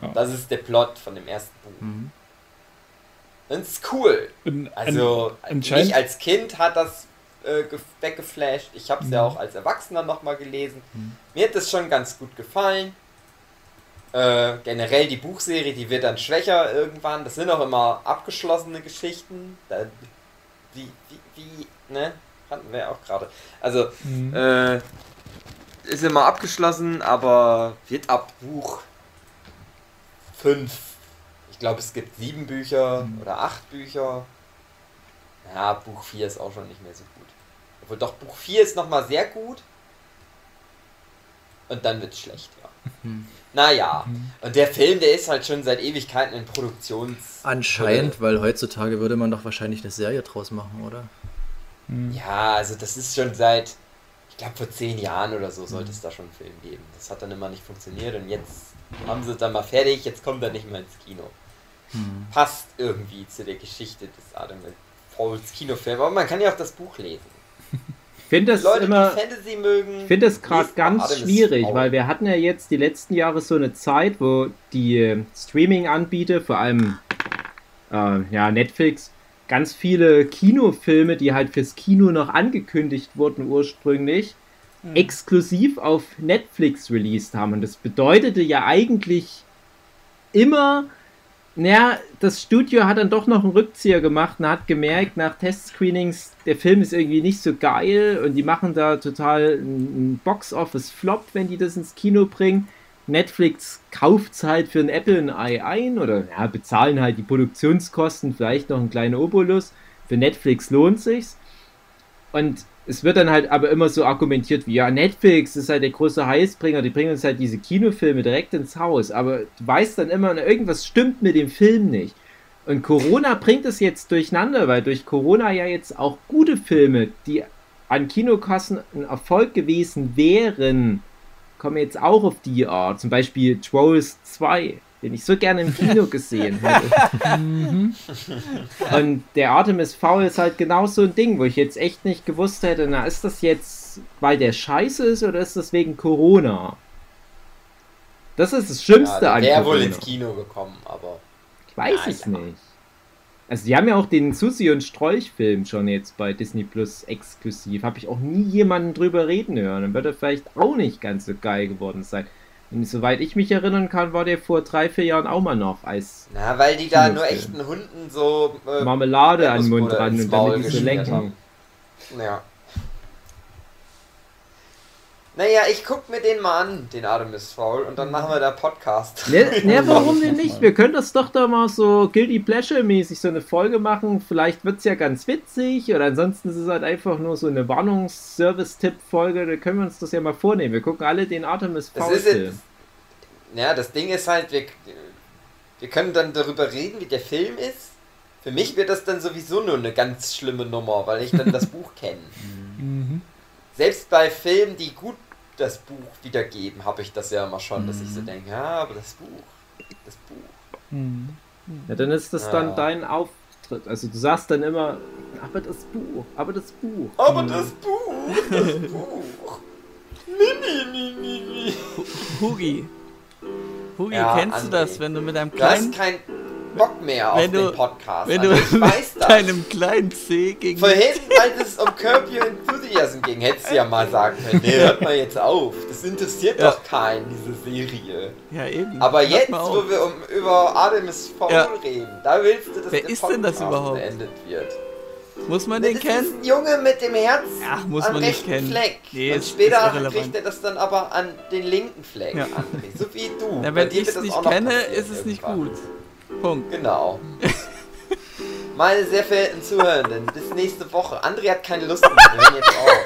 Ja. Das ist der Plot von dem ersten Buch. Mhm. Das ist cool. Und Also mich als Kind hat das äh, ge- weggeflasht. Ich habe es ja Mhm. auch als Erwachsener nochmal gelesen. Mir hat das schon ganz gut gefallen. Äh, generell die Buchserie, die wird dann schwächer irgendwann. Das sind auch immer abgeschlossene Geschichten. Da, wie, wie, wie, ne? Hatten wir ja auch gerade. Also, Mhm. äh, ist immer abgeschlossen, aber wird ab Buch 5. Ich glaube, es gibt sieben Bücher oder acht Bücher. Ja, Buch 4 ist auch schon nicht mehr so gut. Obwohl doch, Buch 4 ist nochmal sehr gut. Und dann wird schlecht, ja. Naja, und der Film, der ist halt schon seit Ewigkeiten in Produktions... Anscheinend, weil heutzutage würde man doch wahrscheinlich eine Serie draus machen, oder? Ja, also das ist schon seit, ich glaube vor zehn Jahren oder so sollte es da schon einen Film geben. Das hat dann immer nicht funktioniert und jetzt haben sie es dann mal fertig, jetzt kommt er nicht mehr ins Kino. Passt irgendwie zu der Geschichte des Adam Pauls Kinofilm, aber man kann ja auch das Buch lesen. (laughs) Ich finde das Leute, immer. die Fantasy mögen. Ich finde das gerade ganz schwierig, weil wir hatten ja jetzt die letzten Jahre so eine Zeit, wo die äh, Streaming-Anbieter, vor allem äh, ja, Netflix, ganz viele Kinofilme, die halt fürs Kino noch angekündigt wurden ursprünglich, exklusiv auf Netflix released haben. Und das bedeutete ja eigentlich immer, naja, das Studio hat dann doch noch einen Rückzieher gemacht und hat gemerkt, nach Testscreenings, der Film ist irgendwie nicht so geil und die machen da total einen Box-Office-Flop, wenn die das ins Kino bringen. Netflix kauft halt für ein Apple ein Ei ein oder ja, bezahlen halt die Produktionskosten, vielleicht noch einen kleinen Obolus. Für Netflix lohnt sich's. Und es wird dann halt aber immer so argumentiert wie, ja, Netflix ist halt der große Heißbringer, die bringen uns halt diese Kinofilme direkt ins Haus. Aber du weißt dann immer, irgendwas stimmt mit dem Film nicht. Und Corona bringt es jetzt durcheinander, weil durch Corona ja jetzt auch gute Filme, die an Kinokassen ein Erfolg gewesen wären, kommen jetzt auch auf die Art. Zum Beispiel Trolls 2, den ich so gerne im Kino gesehen (laughs) hätte. Und der Artemis Fowl ist halt genau so ein Ding, wo ich jetzt echt nicht gewusst hätte, na, ist das jetzt, weil der scheiße ist oder ist das wegen Corona? Das ist das Schlimmste ja, an der wäre Corona. wohl ins Kino gekommen, aber Ich weiß Ja, es ja. nicht. Also die haben ja auch den Susi und Strolch Film schon jetzt bei Disney Plus exklusiv. Habe ich auch nie jemanden drüber reden hören. Dann wird er vielleicht auch nicht ganz so geil geworden sein. Und soweit ich mich erinnern kann, war der vor drei, vier Jahren auch mal noch als na, weil die da nur echten Hunden so äh, Marmelade an den Mund ran und damit die so haben. Ja. Naja, ich guck mir den mal an, den Artemis Fowl, und dann machen wir da Podcast. Ne, ne, (laughs) warum denn nicht? Wir können das doch da mal so Guilty Pleasure-mäßig so eine Folge machen. Vielleicht wird es ja ganz witzig oder ansonsten ist es halt einfach nur so eine Warnungs-Service-Tipp-Folge. Da können wir uns das ja mal vornehmen. Wir gucken alle den Artemis Das Fowl ist jetzt, Film. ja, das Ding ist halt, wir, wir können dann darüber reden, wie der Film ist. Für mich wird das dann sowieso nur eine ganz schlimme Nummer, weil ich dann das (laughs) Buch kenne. Mhm. Selbst bei Filmen, die gut das Buch wiedergeben, habe ich das ja immer schon, dass ich so denke, ja, aber das Buch, das Buch. Mhm. Ja, dann ist das Ja. dann dein Auftritt. Also du sagst dann immer, aber das Buch, aber das Buch. Aber das Buch, das (laughs) Buch. Mi, mi, mi, mi, mi. Hugi. Hugi, Ja, kennst du André. das, wenn du mit einem Du hast kleinen, keinen Bock mehr auf Wenn du- den Podcast. wenn also du ich weiß mit das. deinem kleinen C gegen Vorhin, als es um Curb Your Enthusiasm ging, hättest du ja mal sagen können, nee, hört mal jetzt auf. Das interessiert Ja. doch keinen, diese Serie. Ja, eben. Aber Hört jetzt, wo wir um, über Artemis Fowl Ja. reden, da willst du, dass Wer der ist denn das überhaupt? beendet wird. Muss man das den ist kennen? ein Junge mit dem Herz Ach, muss am man nicht rechten kennen. Fleck. Nee, Und ist- später ist kriegt er das dann aber an den linken Fleck, Ja. André. So wie du. (laughs) Bei wenn ich es das nicht kenne, ist es nicht irgendwann. gut. Punkt. Genau. Meine sehr verehrten Zuhörenden, bis nächste Woche. André hat keine Lust mehr. Wir hören jetzt auf.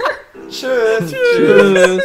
Tschüss. Tschüss.